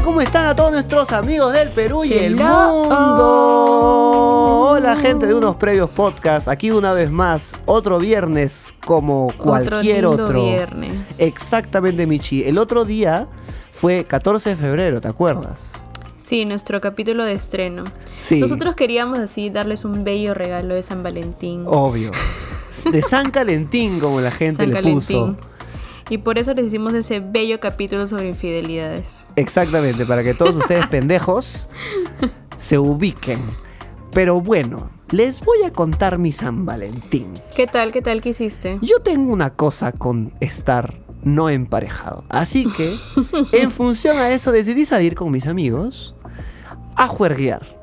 tal? ¿Cómo están a todos nuestros amigos del Perú y el mundo? Hola gente de unos previos podcasts, aquí una vez más, otro viernes como cualquier otro. viernes. Exactamente, Michi. El otro día fue 14 de febrero, ¿te acuerdas? Sí, nuestro capítulo de estreno. Sí. Nosotros queríamos así darles un bello regalo de San Valentín. Obvio. De San Calentín, como la gente San le Valentín. puso. Y por eso les hicimos ese bello capítulo sobre infidelidades. Exactamente, para que todos ustedes pendejos se ubiquen. Pero bueno, les voy a contar mi San Valentín. ¿Qué tal? ¿Qué tal? ¿Qué hiciste? Yo tengo una cosa con estar no emparejado. Así que, en función a eso, decidí salir con mis amigos a juerguear.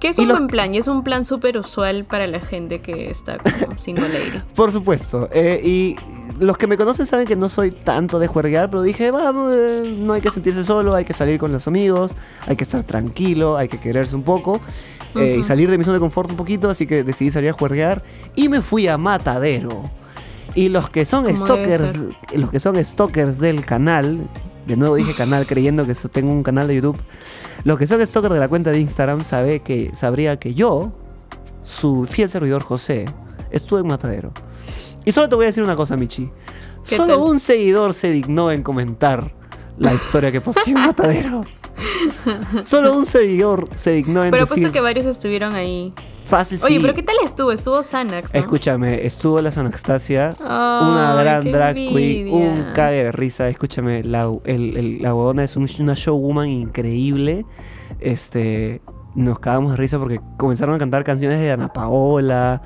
Que es y un lo- buen plan y es un plan súper usual para la gente que está como single lady. Por supuesto. eh, y los que me conocen saben que no soy tanto de juerguear, pero dije, vamos, eh, no hay que sentirse solo, hay que salir con los amigos, hay que estar tranquilo, hay que quererse un poco. eh, Y salir de mi zona de confort un poquito, así que decidí salir a juerguear y me fui a Matadero. Y los que son stalkers, los que son stalkers del canal, de nuevo dije canal creyendo que tengo un canal de YouTube, los que son stalkers de la cuenta de Instagram sabe que, sabría que yo, su fiel servidor José, estuve en Matadero. Y solo te voy a decir una cosa, Michi. ¿Qué Solo tal? un seguidor se dignó en comentar la historia que posteé en Matadero. Solo un seguidor se dignó en Pero decir puesto que varios estuvieron ahí. fácil Oye, sí. pero ¿qué tal estuvo? Estuvo Xanax, ¿no? Escúchame, estuvo la Anastasia, una Ay, gran drag queen, un cague de risa. Escúchame, la, el, el- la huevona es un- una showwoman increíble. Este, nos cagamos de risa porque comenzaron a cantar canciones de Ana Paola.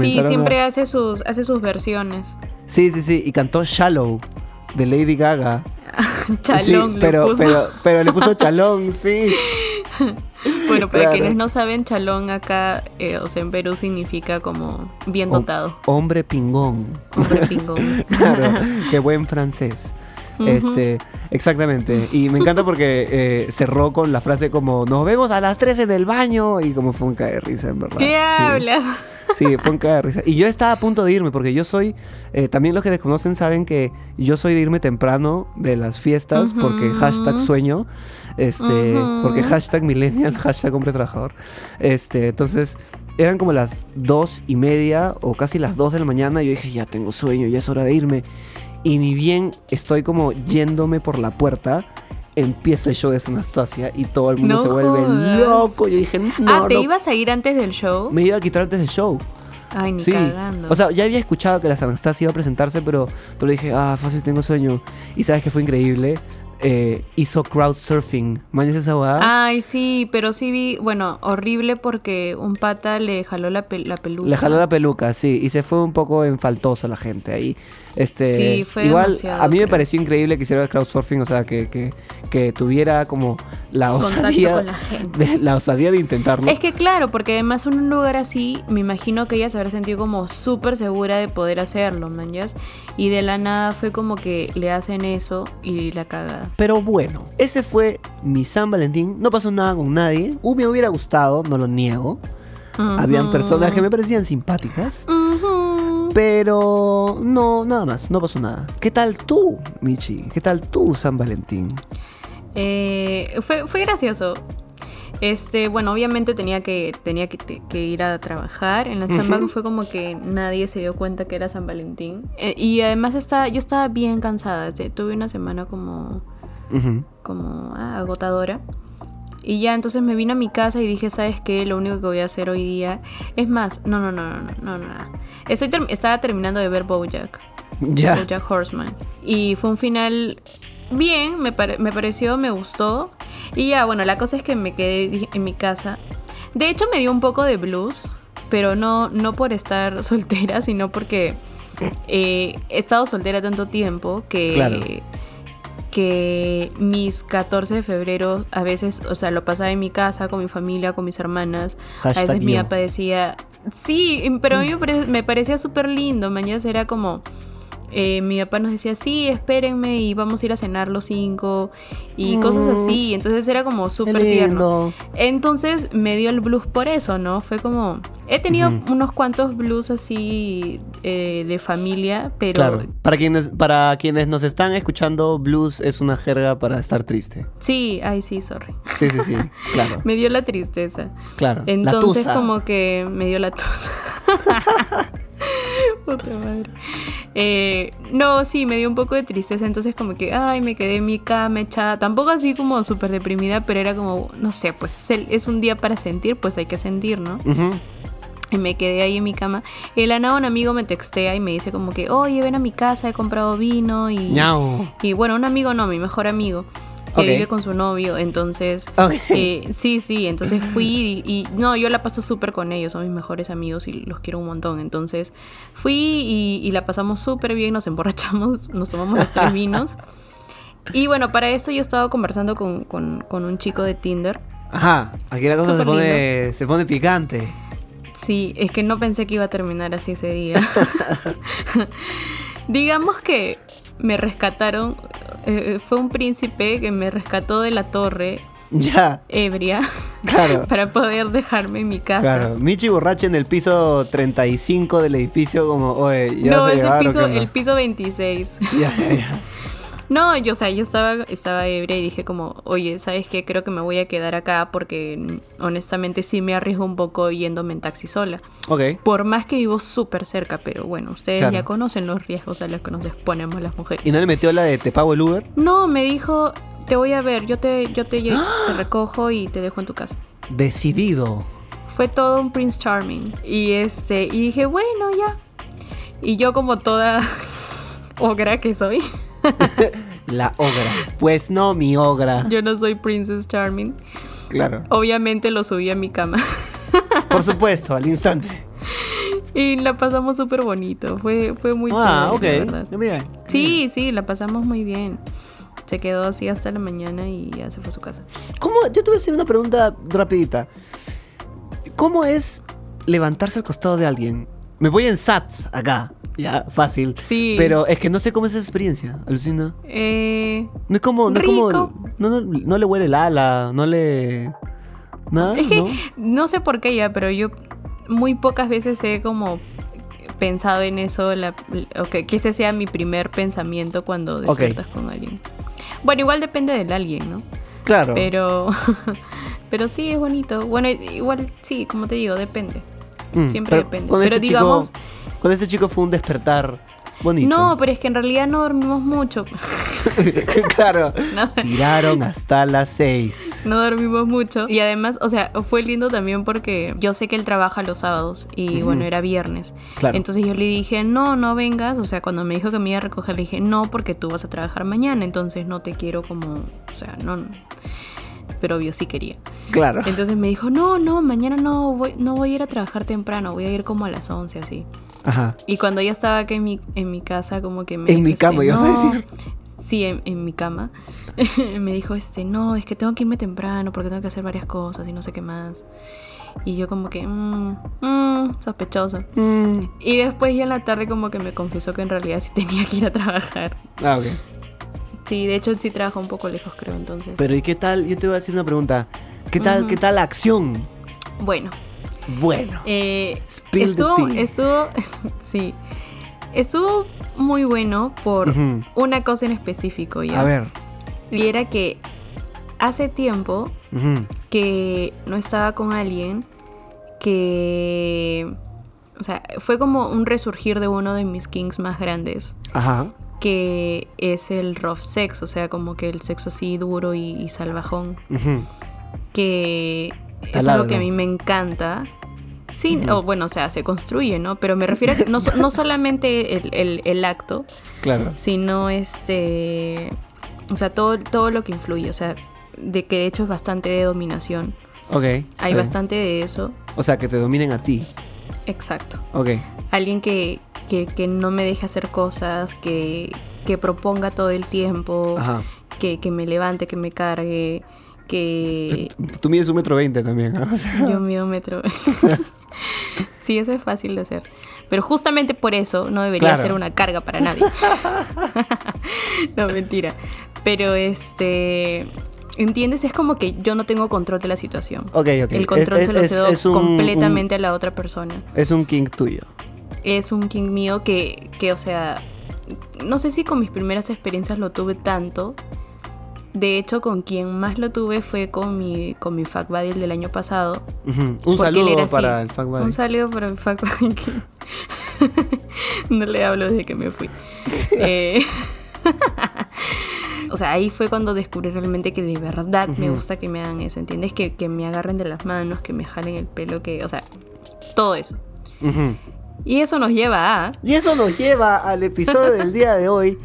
Sí, a- siempre hace sus, hace sus versiones. Sí, sí, sí. Y cantó Shallow de Lady Gaga. Chalón Sí, pero, puso. pero, pero le puso chalón, sí. Bueno, para Claro. quienes no saben, chalón acá, eh, o sea, en Perú significa como bien dotado. Hombre pingón. Hombre pingón. Claro, qué buen francés. Este, exactamente. Y me encanta porque eh, cerró con la frase como nos vemos a las 3 en el baño. Y como fue un cae de risa, en verdad. ¿Qué Sí. hablas? Sí, fue un cae de risa. Y yo estaba a punto de irme porque yo soy. eh, también los que desconocen saben que yo soy de irme temprano de las fiestas porque hashtag sueño. Este, porque hashtag millennial, hashtag hombre trabajador. Este, entonces. Eran como las dos y media o casi las dos de la mañana. Y yo dije, ya tengo sueño, ya es hora de irme. Y ni bien estoy como yéndome por la puerta, empieza el show de Anastasia y todo el mundo No se vuelve jodas. loco. Yo dije, no, ah, ¿te no. ibas a ir antes del show? Me iba a quitar antes del show. Ay, ni Sí. cagando. O sea, ya había escuchado que la Anastasia iba a presentarse, pero, pero dije, ah, fácil, tengo sueño. Y sabes que fue increíble. Eh, hizo crowdsurfing. ¿Mañas esa huevada? Ay, sí, pero sí vi, bueno, horrible porque un pata le jaló la, pel- la peluca. Le jaló la peluca, sí, y se fue un poco en faltoso la gente ahí. Este, Sí, fue igual a mí me pareció increíble que hiciera crowdsurfing, o sea, que, que, que tuviera como la osadía, con la gente. de, la osadía de intentarlo. Es que claro, porque además en un lugar así, me imagino que ella se habrá sentido como súper segura de poder hacerlo, manjas. Y de la nada fue como que le hacen eso y la cagada. Pero bueno, ese fue mi San Valentín. No pasó nada con nadie. Uh, me hubiera gustado, no lo niego. Habían personas que me parecían simpáticas. Pero no, nada más, no pasó nada. ¿Qué tal tú, Michi? ¿Qué tal tú, San Valentín? Eh, fue, fue gracioso. Este, bueno, obviamente tenía que, tenía que, te- que ir a trabajar. En la chamba fue como que nadie se dio cuenta que era San Valentín. Eh, y además estaba, yo estaba bien cansada. este, Tuve una semana como, Ujú. como ah, agotadora. Y ya entonces me vine a mi casa y dije, ¿sabes qué? Lo único que voy a hacer hoy día. Es más, no, no, no, no, no, no. no. Estoy term- estaba terminando de ver Bojack. Ya. Bojack Horseman. Y fue un final bien, me, pare- me pareció, me gustó. Y ya, bueno, la cosa es que me quedé en mi casa. De hecho, me dio un poco de blues, pero no, no por estar soltera, sino porque eh, he estado soltera tanto tiempo que... Claro. Que mis 14 de febrero a veces, o sea, lo pasaba en mi casa con mi familia, con mis hermanas. a veces mi papá decía, sí, pero a mí me, pare- me parecía súper lindo, mañana era como, eh, mi papá nos decía, sí, espérenme y vamos a ir a cenar los cinco y cosas Mm. así. Entonces era como súper tierno. Entonces me dio el blues por eso, ¿no? Fue como, he tenido unos cuantos blues así eh, de familia, pero Claro. Para quienes, para quienes nos están escuchando, blues es una jerga para estar triste. sí, ay sí, sorry. Sí, sí, sí. Claro. Me dio la tristeza. Claro. La Entonces tusa. como que me dio la tos. Puta madre. Eh, no, sí, me dio un poco de tristeza. Entonces como que, ay, me quedé en mi cama echada. Tampoco así como súper deprimida, pero era como, no sé, pues es, el- es un día para sentir, pues hay que sentir, ¿no? Y me quedé ahí en mi cama. Y de la nada un amigo me textea y me dice como que, oye, ven a mi casa, he comprado vino y... Ñau. Y bueno, un amigo no, mi mejor amigo, que vive con su novio, entonces... Eh, sí, sí, entonces fui y, y- no, yo la paso súper con ellos, son mis mejores amigos y los quiero un montón. Entonces fui y, y la pasamos súper bien, nos emborrachamos, nos tomamos los tres vinos. Y bueno, para esto yo he estado conversando con, con- con un chico de Tinder. Ajá. Aquí la cosa se pone, se pone picante. Sí, es que no pensé que iba a terminar así ese día. Digamos que me rescataron, eh, fue un príncipe que me rescató de la torre Ya. ebria Claro. para poder dejarme en mi casa. Claro, Michi borracha en el piso 35 del edificio como, oye, ya No, vas a es el llegar, ¿o piso, qué onda?" el piso 26. Ya, ya, ya. No, yo, o sea, yo estaba, estaba ebria y dije como, oye, ¿sabes qué? Creo que me voy a quedar acá porque honestamente sí me arriesgo un poco yéndome en taxi sola. Ok. Por más que vivo súper cerca, pero bueno, ustedes Claro. ya conocen los riesgos a los que nos exponemos las mujeres. ¿Y no le metió la de te pago el Uber? No, me dijo, te voy a ver, yo te, yo te, te recojo y te dejo en tu casa. Decidido. Fue todo un Prince Charming. Y este, y dije, bueno, ya. Y yo como toda ogra que soy, La ogra. Pues no, mi ogra. yo no soy Princess Charming. Claro. Obviamente lo subí a mi cama. Por supuesto, al instante. y la pasamos súper bonito. Fue, fue muy ah, chévere, la ok. Sí, sí, la pasamos muy bien. Se quedó así hasta la mañana y ya se fue a su casa. ¿Cómo? Yo te voy a hacer una pregunta rapidita. ¿Cómo es levantarse al costado de alguien? Me voy en SATs acá. Ya, fácil. Sí. Pero es que no sé cómo es esa experiencia. Alucina. Eh, No es como. No, es como no, no, no le huele el ala. No le. Nada. Es que ¿no? sé por qué ya, pero yo muy pocas veces he como pensado en eso, la, o que, ese sea mi primer pensamiento cuando despiertas con alguien. Bueno, igual depende del alguien, ¿no? Claro. Pero, pero sí es bonito. Bueno, igual sí, como te digo, depende. Mm, siempre depende. Pero este digamos- Chico, con este chico fue un despertar bonito. No, pero es que en realidad no dormimos mucho. claro. No. Tiraron hasta las seis. No dormimos mucho. Y además, o sea, fue lindo también porque yo sé que él trabaja los sábados y bueno, era viernes. Claro. Entonces yo le dije, no, no vengas. O sea, cuando me dijo que me iba a recoger, le dije, no, porque tú vas a trabajar mañana. Entonces no te quiero como, o sea, no. no. Pero obvio sí quería. Claro. Entonces me dijo, no, no, mañana no voy, no voy a ir a trabajar temprano, voy a ir como a las 11 así. Ajá. Y cuando ya estaba acá en mi, en mi casa, como que me En mi dijo, este, cama, ibas a "No". decir. Sí, en, en mi cama. me dijo, este, no, es que tengo que irme temprano porque tengo que hacer varias cosas y no sé qué más. Y yo como que, mmm, mmm, sospechoso. Mm. Y después ya en la tarde como que me confesó que en realidad sí tenía que ir a trabajar. Ah, ok. Sí, de hecho sí trabaja un poco lejos, creo, entonces. Pero ¿y qué tal? Yo te voy a hacer una pregunta. ¿Qué tal, qué tal la acción? Bueno, Bueno. eh, estuvo, estuvo, sí, estuvo muy bueno por una cosa en específico, ¿ya? A ver. Y era que hace tiempo que no estaba con alguien que... O sea, fue como un resurgir de uno de mis kings más grandes, Ajá. que es el rough sex, o sea, como que el sexo así duro y, y salvajón, que es algo que a mí me encanta. Sí, o bueno, o sea, se construye, ¿no? Pero me refiero a que no, no solamente el, el- el acto, Claro. sino este... O sea, todo, todo lo que influye, o sea, de que de hecho es bastante de dominación. Ok. Hay bastante de eso. O sea, que te dominen a ti. Exacto. Ok. Alguien que, que, que no me deje hacer cosas, que, que proponga todo el tiempo, Ajá. que, que me levante, que me cargue, que Tú- Tú mides un metro veinte también. ¿no? O sea, yo mido un metro. sí, eso es fácil de hacer. Pero justamente por eso no debería Claro. ser una carga para nadie. no, mentira. Pero este... ¿Entiendes? Es como que yo no tengo control de la situación. Ok, ok. El control Es- se lo cedo es un- completamente a la otra persona. es un king tuyo. es un king mío que, que, o sea, no sé si con mis primeras experiencias lo tuve tanto. De hecho, con quien más lo tuve fue con mi, con mi fuck buddy el del año pasado. Un saludo para el fuck buddy. Un saludo para el fuck buddy no le hablo desde que me fui. Eh, o sea, ahí fue cuando descubrí realmente que de verdad me gusta que me hagan eso, ¿entiendes? Que, que me agarren de las manos, que me jalen el pelo, que, o sea, todo eso. Y eso nos lleva a... Y eso nos lleva al episodio del día de hoy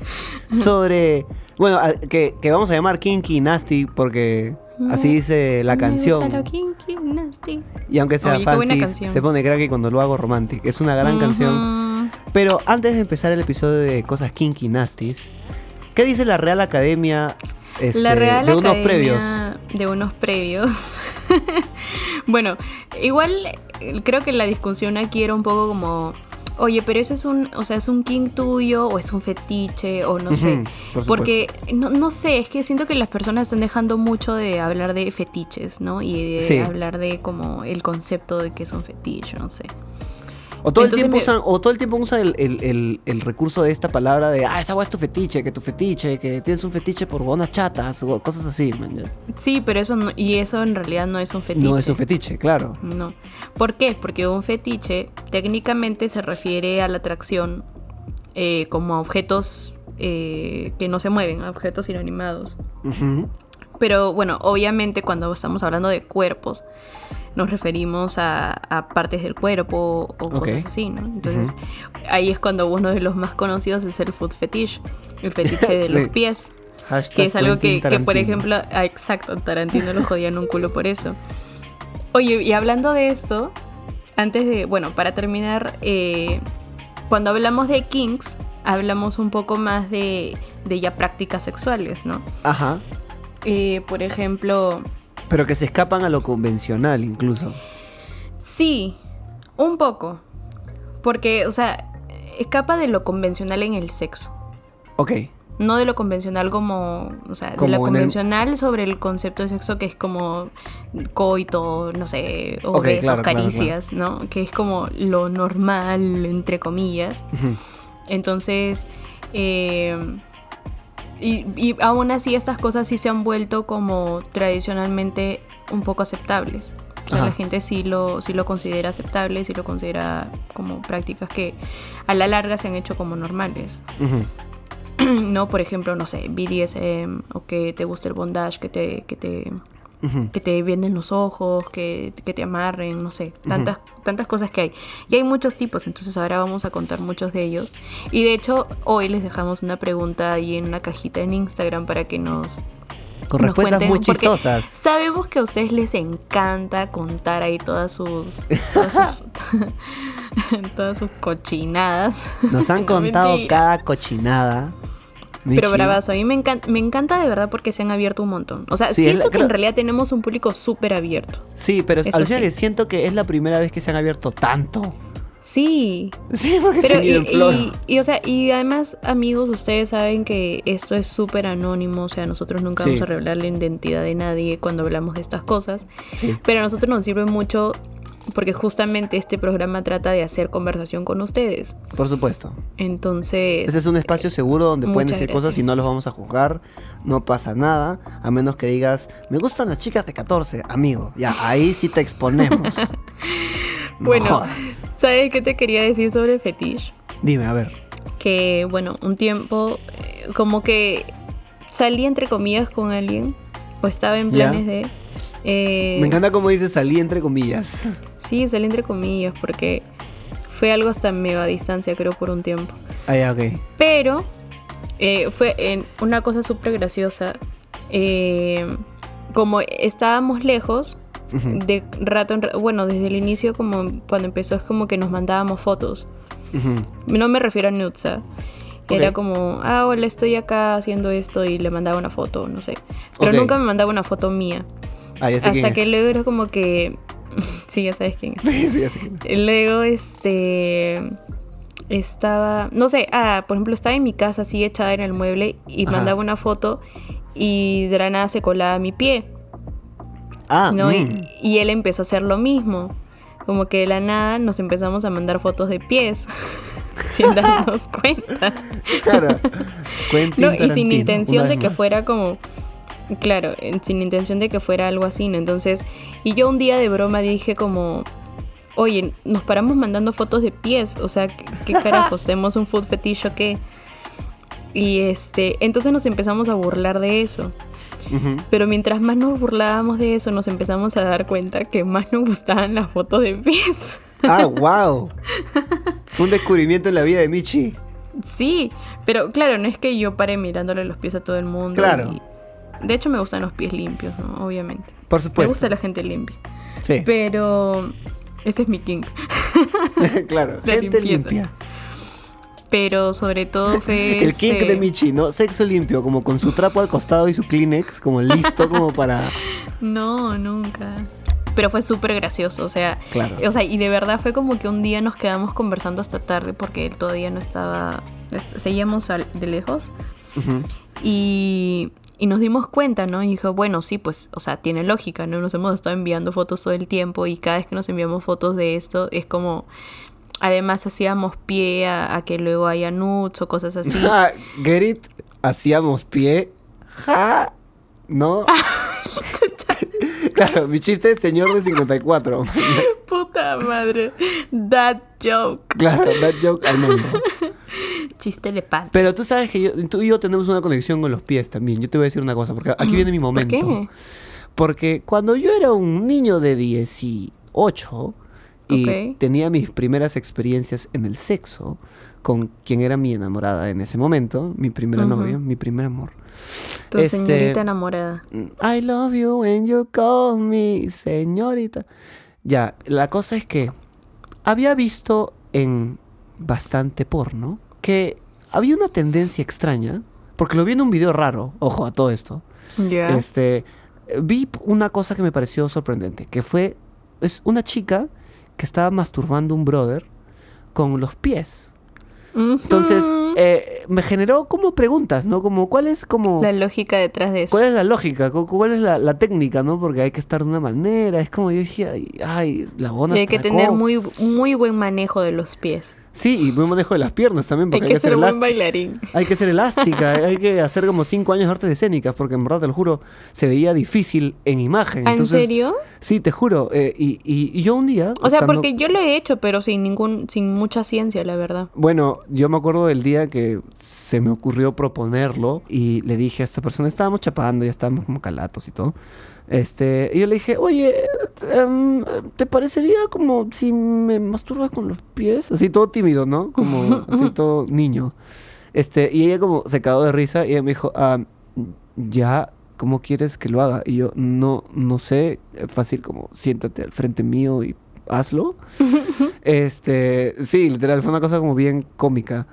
sobre, bueno, que, que vamos a llamar Kinky Nasty porque así dice la Me canción. gusta lo kinky, nasty. Y aunque sea Oye, qué buena fancy, canción. se pone cracky cuando lo hago romantic. Es una gran canción. Pero antes de empezar el episodio de cosas Kinky Nasties, ¿qué dice la Real Academia este, la Real de unos Academia previos? De unos previos. bueno, igual eh, creo que la discusión aquí era un poco como, oye, pero ese es un, o sea, es un king tuyo o es un fetiche o no sé. Por Porque, no, no sé, es que siento que las personas están dejando mucho de hablar de fetiches, ¿no? Y de Sí. hablar de como el concepto de que es un fetiche, no sé. O todo, el tiempo me- usan, o todo el tiempo usan el, el- el- el recurso de esta palabra de, ah, esa hueá es tu fetiche, que tu fetiche, que tienes un fetiche por bonas chatas, o cosas así, man. Sí, pero eso no, y eso en realidad no es un fetiche. No es un fetiche, claro. No. ¿Por qué? Porque un fetiche técnicamente se refiere a la atracción eh, como a objetos eh, que no se mueven, a objetos inanimados. Ujú. Pero bueno, obviamente cuando estamos hablando de cuerpos, nos referimos a, a partes del cuerpo o cosas así, ¿no? Entonces ahí es cuando uno de los más conocidos es el foot fetish, el fetiche de los pies. Hashtag Que es algo que, que, por ejemplo, ah, exacto, Tarantino lo jodían un culo por eso. Oye, y hablando de esto, antes de, bueno, para terminar, eh, cuando hablamos de kinks, hablamos un poco más de, de ya prácticas sexuales, ¿no? Ajá. Eh, por ejemplo, Pero que se escapan a lo convencional incluso. sí, un poco, porque, o sea, escapa de lo convencional en el sexo. Ok. No de lo convencional como, o sea, Como de lo el- convencional sobre el concepto de sexo que es como coito, no sé, o Ok, besos, claro, claro, caricias, ¿no? Que es como lo normal, entre comillas. Entonces, eh, y, y aún así estas cosas sí se han vuelto como tradicionalmente un poco aceptables. O sea, Ajá. la gente sí lo, sí lo considera aceptable, sí lo considera como prácticas que a la larga se han hecho como normales. ¿no? Por ejemplo, no sé, BDSM o que te guste el bondage, que te, que te, Que te vienden los ojos, que, que te amarren, no sé, tantas, tantas cosas que hay. Y hay muchos tipos, entonces ahora vamos a contar muchos de ellos. Y de hecho, hoy les dejamos una pregunta ahí en una cajita en Instagram para que nos... Con nos respuestas cuenten, muy chistosas. Sabemos que a ustedes les encanta contar ahí todas sus... Todas sus, todas sus cochinadas. Nos han No, contado mentira. cada cochinada. Pero bravazo, a mí me encanta, me encanta de verdad porque se han abierto un montón. O sea, Sí, siento la- que creo- en realidad tenemos un público súper abierto. Sí, pero alucina sí. que siento que es la primera vez que se han abierto tanto. Sí, Sí, porque pero se y, flor. y, y, o sea, y además, amigos, ustedes saben que esto es súper anónimo, o sea, nosotros nunca Sí. vamos a revelar la identidad de nadie cuando hablamos de estas cosas, Sí. pero a nosotros nos sirve mucho porque justamente este programa trata de hacer conversación con ustedes. Por supuesto. Entonces, Ese es un espacio seguro donde pueden decir cosas y no los vamos a juzgar. No pasa nada. A menos que digas, me gustan las chicas de 14. Amigo, ya, ahí sí te exponemos. No Bueno. jodas. ¿sabes qué te quería decir sobre el fetiche? Dime, a ver. que, bueno, un tiempo eh, como que salí entre comillas con alguien o estaba en planes de... eh, Me encanta cómo dices salí entre comillas. Sí, salí entre comillas porque fue algo hasta medio a distancia, creo, por un tiempo. Ah, ya, ok. Pero eh, fue en una cosa súper graciosa. eh, como estábamos lejos, de rato en ra- bueno, desde el inicio, como cuando empezó, es como que nos mandábamos fotos. No me refiero a nudes, ¿ah? Era como, ah, hola, estoy acá haciendo esto y le mandaba una foto, no sé. Pero nunca me mandaba una foto mía. Ah, ya sé Hasta quién que es. luego era como que... sí, ya sabes quién es. Sí, sí, ya sé quién es. Luego, este... Estaba... No sé, ah, por ejemplo, estaba en mi casa así echada en el mueble y Ajá. mandaba una foto y de la nada se colaba mi pie. Ah, ¿no? Y- mm. Y, él empezó a hacer lo mismo. como que de la nada nos empezamos a mandar fotos de pies. sin darnos cuenta. Claro. Quentin No, y sin intención de que fuera como. Claro, sin intención de que fuera algo así, ¿no? Entonces, y yo un día de broma dije como. Oye, nos paramos mandando fotos de pies. O sea, ¿qué, qué carajos? ¿Tenemos un food fetish o qué? Y este. Entonces nos empezamos a burlar de eso. Pero mientras más nos burlábamos de eso, nos empezamos a dar cuenta que más nos gustaban las fotos de pies. Ah, wow. Un descubrimiento en la vida de Michi. Sí, pero claro, no es que yo pare mirándole los pies a todo el mundo. Claro. y- de hecho, me gustan los pies limpios, ¿no? Obviamente. Por Me supuesto. gusta la gente limpia. Sí. Pero. Ese es mi king. claro. La Gente limpieza. limpia. Pero sobre todo fue. El king este- de Michi, ¿no? Sexo limpio, como con su trapo al costado y su Kleenex, como listo como para... No, nunca. Pero fue súper gracioso, o sea. Claro. O sea, y de verdad fue como que un día nos quedamos conversando hasta tarde porque él todavía no estaba. est- Seguíamos de lejos. Y, y nos dimos cuenta, ¿no? Y dijo, bueno, sí, pues, o sea, tiene lógica, ¿no? Nos hemos estado enviando fotos todo el tiempo y cada vez que nos enviamos fotos de esto es como... Además hacíamos pie a, a que luego haya nudes o cosas así. Get it, hacíamos pie. Ja, ¿no? claro, mi chiste es señor de 54. Puta madre. That joke. claro, that joke al mundo. Chiste de pan. Pero tú sabes que yo- tú y yo tenemos una conexión con los pies también. Yo te voy a decir una cosa, porque aquí viene mi ¿Por momento. qué? Porque cuando yo era un niño de 18 y tenía mis primeras experiencias en el sexo con quien era mi enamorada en ese momento, mi primera novia, mi primer amor. Tu Este- señorita enamorada. I love you when you call me, señorita. Ya, la cosa es que había visto en bastante porno que había una tendencia extraña, porque lo vi en un video raro, ojo a todo esto. Ya. Este, vi una cosa que me pareció sorprendente, que fue es una chica que estaba masturbando a un brother con los pies. Entonces, eh, me generó como preguntas, ¿no? Como, ¿cuál es como... La lógica detrás de eso. ¿Cuál es la lógica? ¿Cu- ¿Cuál es la, la técnica, no? Porque hay que estar de una manera. Es como yo dije, ay, ay la bona Y hay que tener muy, muy buen manejo de los pies. Sí, y buen manejo de las piernas también, Hay porque que ser buen elástica. bailarín. Hay que ser elástica, hay que hacer como cinco años de artes escénicas, porque en verdad, te lo juro, se veía difícil en imagen. ¿Ah, ¿En serio? Sí, te juro. eh, y, y- y yo un día... O sea, estando- porque yo lo he hecho, pero sin ningún, sin mucha ciencia, la verdad. Bueno, yo me acuerdo del día que se me ocurrió proponerlo y le dije a esta persona, estábamos chapando, ya estábamos como calatos y todo. Este, y yo le dije, oye, em, ¿te parecería como si me masturbas con los pies? Así todo tímido, ¿no? Como así todo niño. Este, y ella como se cagó de risa y ella me dijo, ah, ya, ¿cómo quieres que lo haga? Y yo, no, no sé, fácil como siéntate al frente mío y hazlo. este, sí, literal, fue una cosa como bien cómica.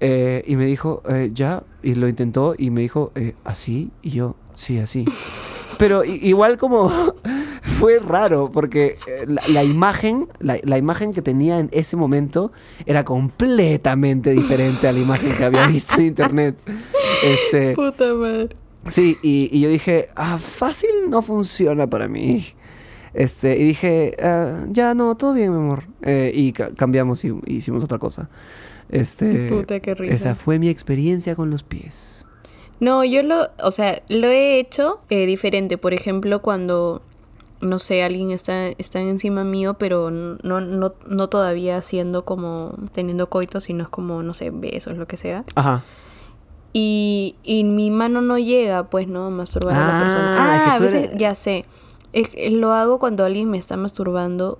Eh, y me dijo, eh, ya, y lo intentó y me dijo, eh, ¿así? Y yo, sí, así. Pero igual como fue raro porque eh, la, la imagen, la, la imagen que tenía en ese momento era completamente diferente a la imagen que había visto en internet. Este, Puta madre. Sí, y, y yo dije, ah, fácil no funciona para mí. Este, y dije, "Ah, ya no, todo bien, mi amor. Eh, y ca- cambiamos y y hicimos otra cosa. Este, Puta, qué risa. esa fue mi experiencia con los pies. No, yo lo, o sea, lo he hecho eh, diferente. Por ejemplo, cuando, no sé, alguien está, está encima mío, pero no, no, no todavía haciendo como, teniendo coito, sino es como, no sé, besos, lo que sea. Ajá. Y, y mi mano no llega, pues, ¿no? A masturbar a la Ah, persona. Ah, que a tú veces, eres- ya sé. Es- es- lo hago cuando alguien me está masturbando,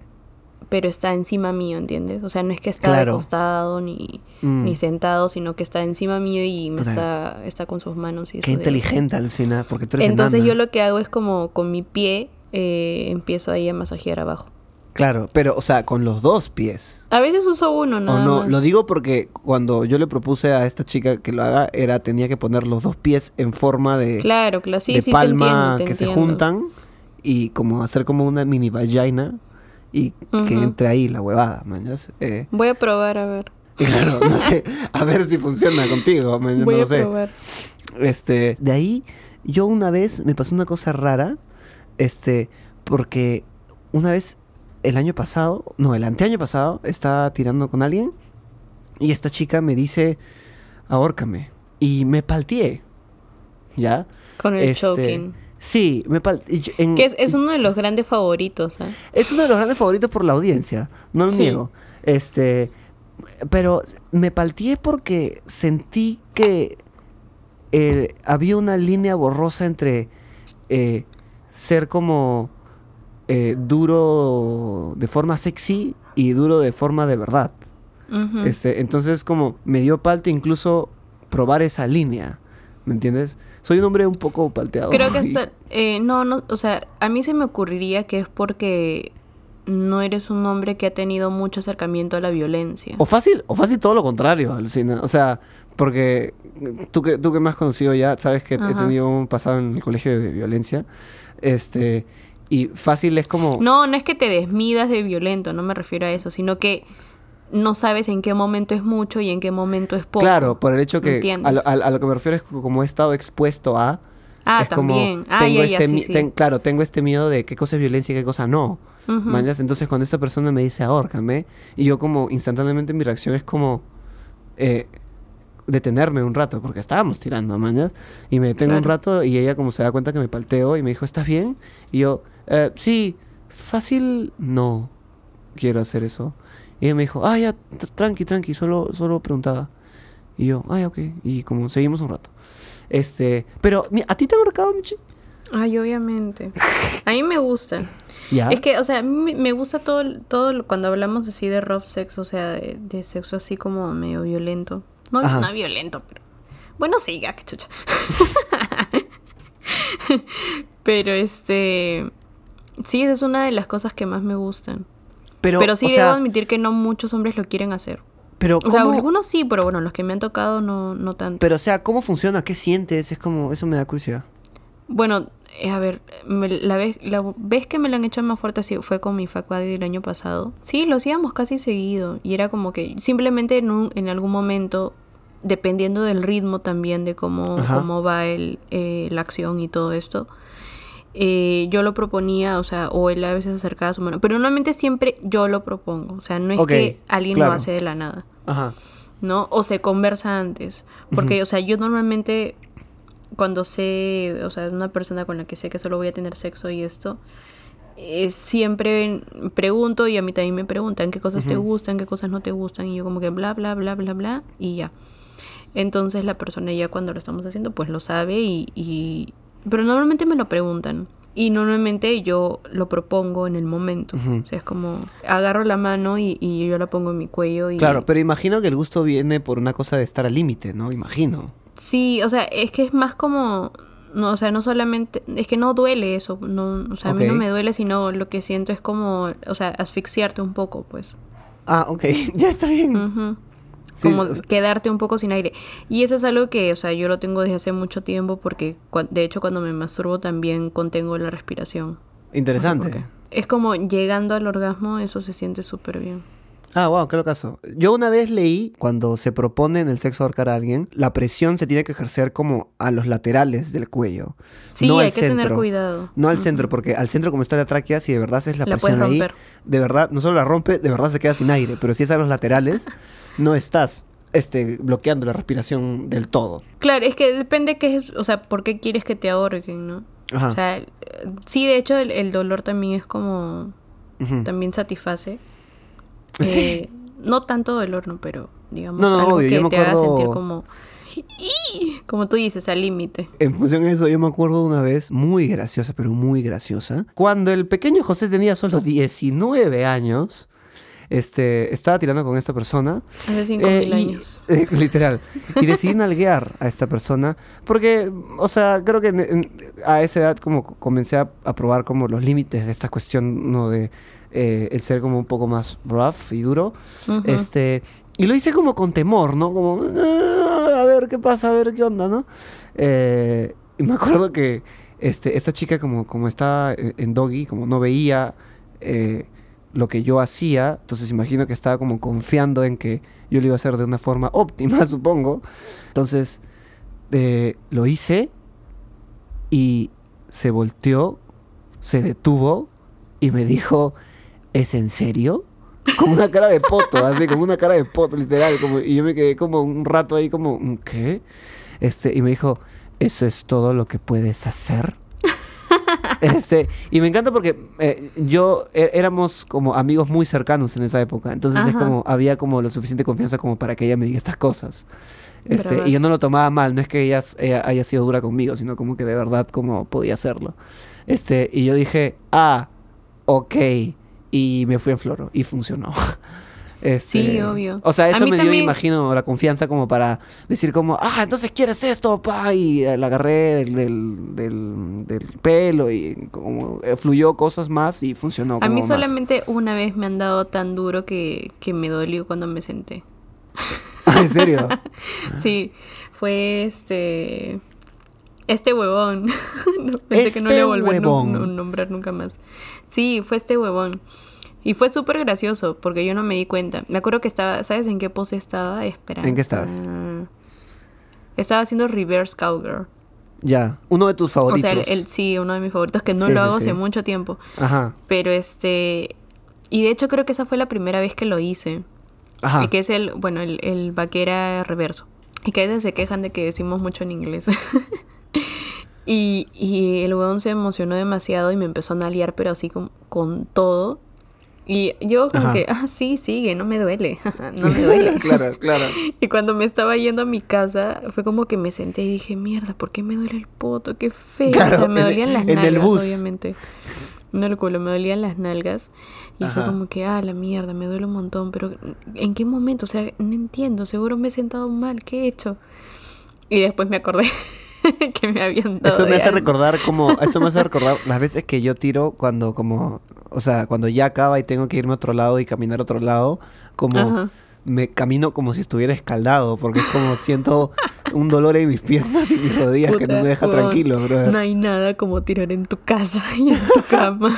pero está encima mío, ¿entiendes? O sea, no es que está Claro. de costado ni, Mm. ni sentado, sino que está encima mío y me O sea, está, está con sus manos. Y Qué eso de- inteligente, Alucina, porque tú eres Entonces enana. yo lo que hago es como con mi pie eh, empiezo ahí a masajear abajo. Claro, pero, o sea, con los dos pies. A veces uso uno no, más. lo digo porque cuando yo le propuse a esta chica que lo haga, era tenía que poner los dos pies en forma de, Claro, claro, sí, de sí palma te entiendo, te que se juntan y como hacer como una mini vagina y que entre ahí la huevada, mañas. Eh, Voy a probar, a ver. claro, no sé, a ver si funciona contigo, mañas, Voy no a sé. probar. Este, de ahí yo una vez me pasó una cosa rara, este, porque una vez el año pasado, no, el anteaño pasado, estaba tirando con alguien y esta chica me dice, ahórcame. Y me palteé. ¿Ya? Con el Este, choking. Sí, me palteé. Que es, es uno de los grandes favoritos, ¿ah? Es uno de los grandes favoritos por la audiencia, no lo Sí. niego. Este, pero me palteé porque sentí que eh, había una línea borrosa entre eh, ser como eh, duro de forma sexy y duro de forma de verdad. Este, entonces como me dio palte incluso probar esa línea, ¿me entiendes? Soy un hombre un poco palteado. Creo que hasta... eh, no, no, o sea, a mí se me ocurriría que es porque no eres un hombre que ha tenido mucho acercamiento a la violencia. O fácil, o fácil todo lo contrario, alucina. O sea, porque tú que, tú que me has conocido ya, sabes que he Ajá. tenido un pasado en el colegio de violencia. Este, y fácil es como. No, no es que te desmidas de violento, no me refiero a eso, sino que no sabes en qué momento es mucho y en qué momento es poco. claro, por el hecho que. A lo, a- a lo que me refiero es como he estado expuesto a. Ah, es como, también. Ah, tengo ya, ya, este sí, mi- sí. ten- claro, tengo este miedo de qué cosa es violencia y qué cosa no. ¿mañas? Entonces cuando esta persona me dice ahórcame, y yo como instantáneamente mi reacción es como eh, detenerme un rato, porque estábamos tirando, mañas, y me detengo un rato y ella como se da cuenta que me palteo y me dijo, ¿estás bien? Y yo, "Eh, sí, fácil, no quiero hacer eso. Y ella me dijo, ah, ya, tr- tranqui, tranqui, solo, solo preguntaba. Y yo, ay, ok, y como seguimos un rato. Este, pero, ¿a ti te han ahorcado, Michi? Ay, obviamente. A mí me gusta. Ya. Es que, o sea, me gusta todo, todo lo- cuando hablamos así de rough sex, o sea, de, de sexo así como medio violento. No, Ajá. no violento, pero... Bueno, sí, ya, que chucha. pero este... Sí, esa es una de las cosas que más me gustan. Pero, Pero, sí o debo sea, admitir que no muchos hombres lo quieren hacer. pero, O sea, ¿cómo- algunos sí, pero bueno, los que me han tocado no, no tanto. Pero, o sea, ¿cómo funciona? ¿Qué sientes? Es como, eso me da curiosidad. Bueno, eh, a ver, me- la, vez, la vez que me lo han hecho más fuerte sí, fue con mi buddy del año pasado. Sí, lo hacíamos casi seguido. Y era como que simplemente en, un- en algún momento, dependiendo del ritmo también, de cómo, Ajá. cómo va el, eh, la acción y todo esto, eh, yo lo proponía, o sea, o él a veces acercaba su mano. Pero normalmente siempre yo lo propongo. O sea, no es que alguien claro. lo hace de la nada. Ajá. ¿no? O se conversa antes. Porque, o sea, yo normalmente cuando sé, o sea, una persona con la que sé que solo voy a tener sexo y esto, eh, siempre pregunto y a mí también me preguntan qué cosas te gustan, qué cosas no te gustan y yo como que bla, bla, bla, bla, bla y ya. Entonces la persona ya cuando lo estamos haciendo pues lo sabe y... y- Pero normalmente me lo preguntan. Y normalmente yo lo propongo en el momento. O sea, es como agarro la mano y, y yo la pongo en mi cuello y... Claro, pero imagino que el gusto viene por una cosa de estar al límite, ¿no? Imagino. Sí, o sea, es que es más como, no, o sea, no solamente, es que no duele eso, no, o sea, a mí no me duele, sino lo que siento es como, o sea, asfixiarte un poco, pues. Ah, ok, ya está bien. Sí, como quedarte un poco sin aire. Y eso es algo que, o sea, yo lo tengo desde hace mucho tiempo porque, de hecho, cuando me masturbo también contengo la respiración. No sé por Interesante. Es como llegando al orgasmo, eso se siente súper bien. Ah, wow, qué caso. Yo una vez leí, cuando se propone en el sexo ahorcar a alguien, la presión se tiene que ejercer como a los laterales del cuello. Sí, no hay al que tener cuidado. No al centro, porque al centro como está la tráquea, si de verdad es la, La presión ahí, de verdad, no solo la rompe, de verdad se queda sin aire. Pero si es a los laterales, no estás este, bloqueando la respiración del todo. Claro, es que depende qué es, o sea, por qué quieres que te ahorquen, ¿no? Ajá. O sea, sí, de hecho el, el dolor también es como, también satisface. Sí. Eh, no tanto dolor, ¿no? Pero digamos No, no, algo obvio, que yo me te haga sentir como, como tú dices, al límite. En función de eso, yo me acuerdo de una vez, muy graciosa, pero muy graciosa, cuando el pequeño José tenía solo 19 años, este, estaba tirando con esta persona. Hace cinco eh, mil y- años. eh, literal. Y decidí nalguear a esta persona, porque, o sea, creo que en- en- a esa edad como co- comencé a, a probar como los límites de esta cuestión, ¿no? De eh, el ser como un poco más rough y duro. Este, y lo hice como con temor, ¿no? Como, "Ah, a ver qué pasa, a ver qué onda, ¿no? Eh, y me acuerdo que este, esta chica como, como estaba en en doggy, como no veía eh, lo que yo hacía, entonces imagino que estaba como confiando en que yo lo iba a hacer de una forma óptima, supongo. Entonces, eh, lo hice y se volteó, se detuvo y me dijo, ¿es en serio? Como una cara de poto, así, como una cara de poto, literal. Como, y yo me quedé como un rato ahí como, ¿qué? Este, y me dijo, ¿eso es todo lo que puedes hacer? Este, y me encanta porque eh, yo é- éramos como amigos muy cercanos en esa época. Entonces es Ajá. como, había como lo suficiente confianza como para que ella me diga estas cosas. Este, y yo no lo tomaba mal, no es que ella, ella haya sido dura conmigo, sino como que de verdad como podía hacerlo. Este, y yo dije, ah, ok. Y me fui en floro y funcionó. Este, Sí, obvio. O sea, eso me dio, también- imagino, la confianza como para decir como, ah, entonces quieres esto, pa, y la agarré del, del, del- del pelo y como eh, fluyó cosas más y funcionó. A mí más. solamente una vez me han dado tan duro que, que me dolió cuando me senté. ¿En serio? Sí, fue este. Este huevón. No, pensé que no le Este volver a huevón. nombrar nunca más. Sí, fue este huevón. Y fue súper gracioso porque yo no me di cuenta. Me acuerdo que estaba, ¿sabes en qué pose estaba? Espera. ¿En qué estabas? Ah, Estaba haciendo reverse cowgirl. ya, uno de tus favoritos. O sea, el, el- sí, uno de mis favoritos que no Sí, lo sí, hago sí. hace mucho tiempo. Ajá, Pero este. Y de hecho creo que esa fue la primera vez que lo hice. ajá. Y que es el, bueno, el, el vaquera reverso. Y que a veces se quejan de que decimos mucho en inglés. y, y el huevón se emocionó demasiado y me empezó a nalear, pero así con, con todo. Y yo como Ajá. que, ah, sí, sigue, no me duele. no me duele. claro, claro. Y cuando me estaba yendo a mi casa, fue como que me senté y dije, mierda, ¿por qué me duele el poto? Qué feo. Claro, o sea, me en- dolían las en el nalgas, bus. obviamente. No el culo, me dolían las nalgas. Y fue Ajá. como que, ah, la mierda, me duele un montón. Pero, ¿en qué momento? O sea, no entiendo. Seguro me he sentado mal. ¿Qué he hecho? Y después me acordé que me habían dado. Eso me hace algo. recordar como, eso me hace recordar las veces que yo tiro cuando como, o sea, cuando ya acaba y tengo que irme a otro lado y caminar a otro lado, como Ajá. me camino como si estuviera escaldado, porque es como siento un dolor en mis piernas y mis rodillas que no me deja tranquilo, brother. No hay nada como tirar en tu casa y en tu cama.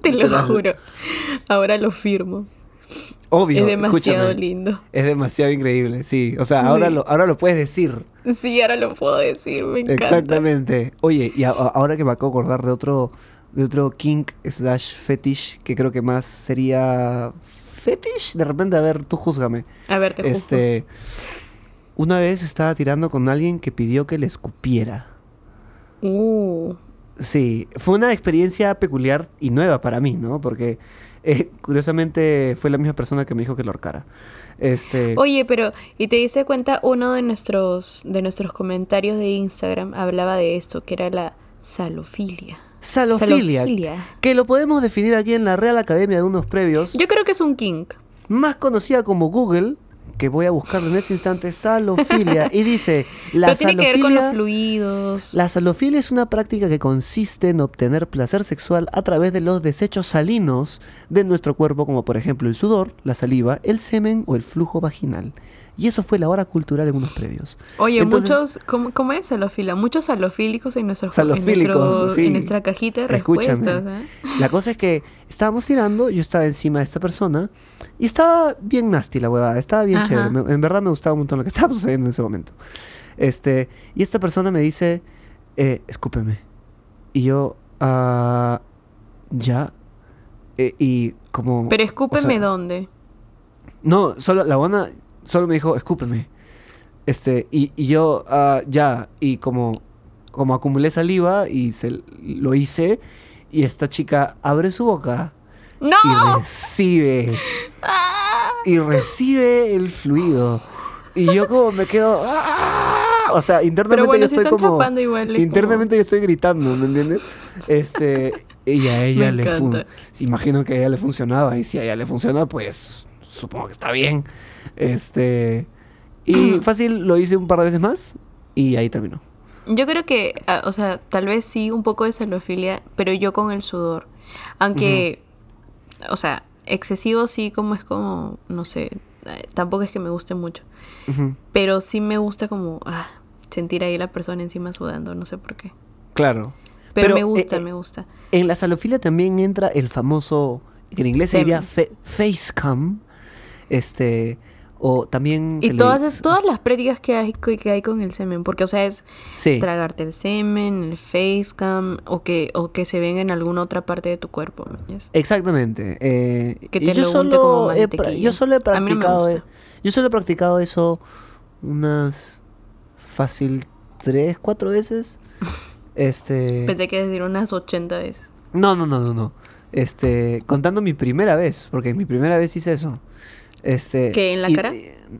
Te lo juro. Ahora lo firmo. Obvio, es demasiado escúchame, lindo. Es demasiado increíble, sí. O sea, ahora Sí. lo, ahora lo puedes decir. Sí, ahora lo puedo decir, me encanta. Exactamente. Oye, y a- ahora que me acabo de acordar de otro, de otro kink slash fetish, que creo que más sería fetish, de repente, a ver, tú júzgame. A ver, te juzgo. Este, una vez estaba tirando con alguien que pidió que le escupiera. Uh, Sí, fue una experiencia peculiar y nueva para mí, ¿no? Porque eh, curiosamente fue la misma persona que me dijo que lo ahorcara. Este, Oye, pero ¿y te diste cuenta uno de nuestros de nuestros comentarios de Instagram hablaba de esto, que era la salofilia? salofilia, Salofilia. que lo podemos definir aquí en la Real Academia de unos previos, Yo creo que es un kink. más conocida como Google, que voy a buscar en este instante, salofilia, y dice, la pero tiene que ver con los salofilia- fluidos. La salofilia es una práctica que consiste en obtener placer sexual a través de los desechos salinos de nuestro cuerpo, como por ejemplo el sudor, la saliva, el semen o el flujo vaginal. Y eso fue la hora cultural en unos previos. Oye, Entonces- muchos, ¿cómo, cómo es salofila? Muchos salofílicos en, nuestro, Salofílicos, en, nuestro- sí. en nuestra cajita de Escúchame. respuestas. ¿eh? La cosa es que estábamos tirando, yo estaba encima de esta persona y estaba bien nasty la huevada, estaba bien Ajá. chévere. Me- en verdad me gustaba un montón lo que estaba sucediendo en ese momento. Este, y esta persona me dice, eh, escúpeme. Y yo, ah, ya. Eh, y como... Pero o escúpeme sea, dónde. No, solo la buena solo me dijo, escúpeme. Este, y, y yo, ah, ya, y como, como acumulé saliva y se, lo hice, y esta chica abre su boca ¡No! y recibe, y recibe el fluido. Y yo como me quedo, ¡ah! o sea, internamente bueno, yo si estoy como, igual. es como- internamente yo estoy gritando, ¿me entiendes? Este, y a ella Me le fun- imagino que a ella le funcionaba y si a ella le funciona, pues supongo que está bien. Este, y fácil lo hice un par de veces más y ahí terminó. Yo creo que, ah, o sea, tal vez sí un poco de salofilia, pero yo con el sudor. Aunque, o sea, excesivo sí como es como, no sé, eh, tampoco es que me guste mucho. Ujú. Pero sí me gusta como ah, sentir ahí la persona encima sudando, no sé por qué. Claro. Pero, Pero, me gusta, eh, eh, me gusta. En la salofilia también entra el famoso, que en inglés se diría Semen. fe- face cam, este, O también... Y le- todas, es- todas las prácticas que hay, que hay con el semen, porque o sea, es Sí. tragarte el semen, el facecam, o que, o que se ven en alguna otra parte de tu cuerpo. Exactamente. eh, Que te yo, lo unte como solo he, yo solo he no practicado... gusta. eh, yo solo he practicado eso unas... Fácil tres, cuatro veces. Este... Pensé que decir unas 80 veces. No, no, no, no, no. Este, contando mi primera vez, porque mi primera vez hice eso. Este, ¿Qué, en la y- cara?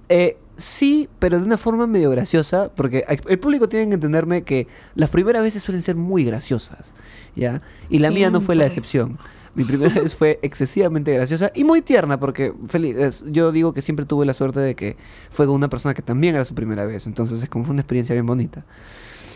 eh, sí, pero de una forma medio graciosa, porque el público tiene que entenderme que las primeras veces suelen ser muy graciosas, ¿ya? Y la mía no fue la excepción. Mi primera vez fue excesivamente graciosa y muy tierna, porque feliz, yo digo que siempre tuve la suerte de que fue con una persona que también era su primera vez, entonces es como fue una experiencia bien bonita.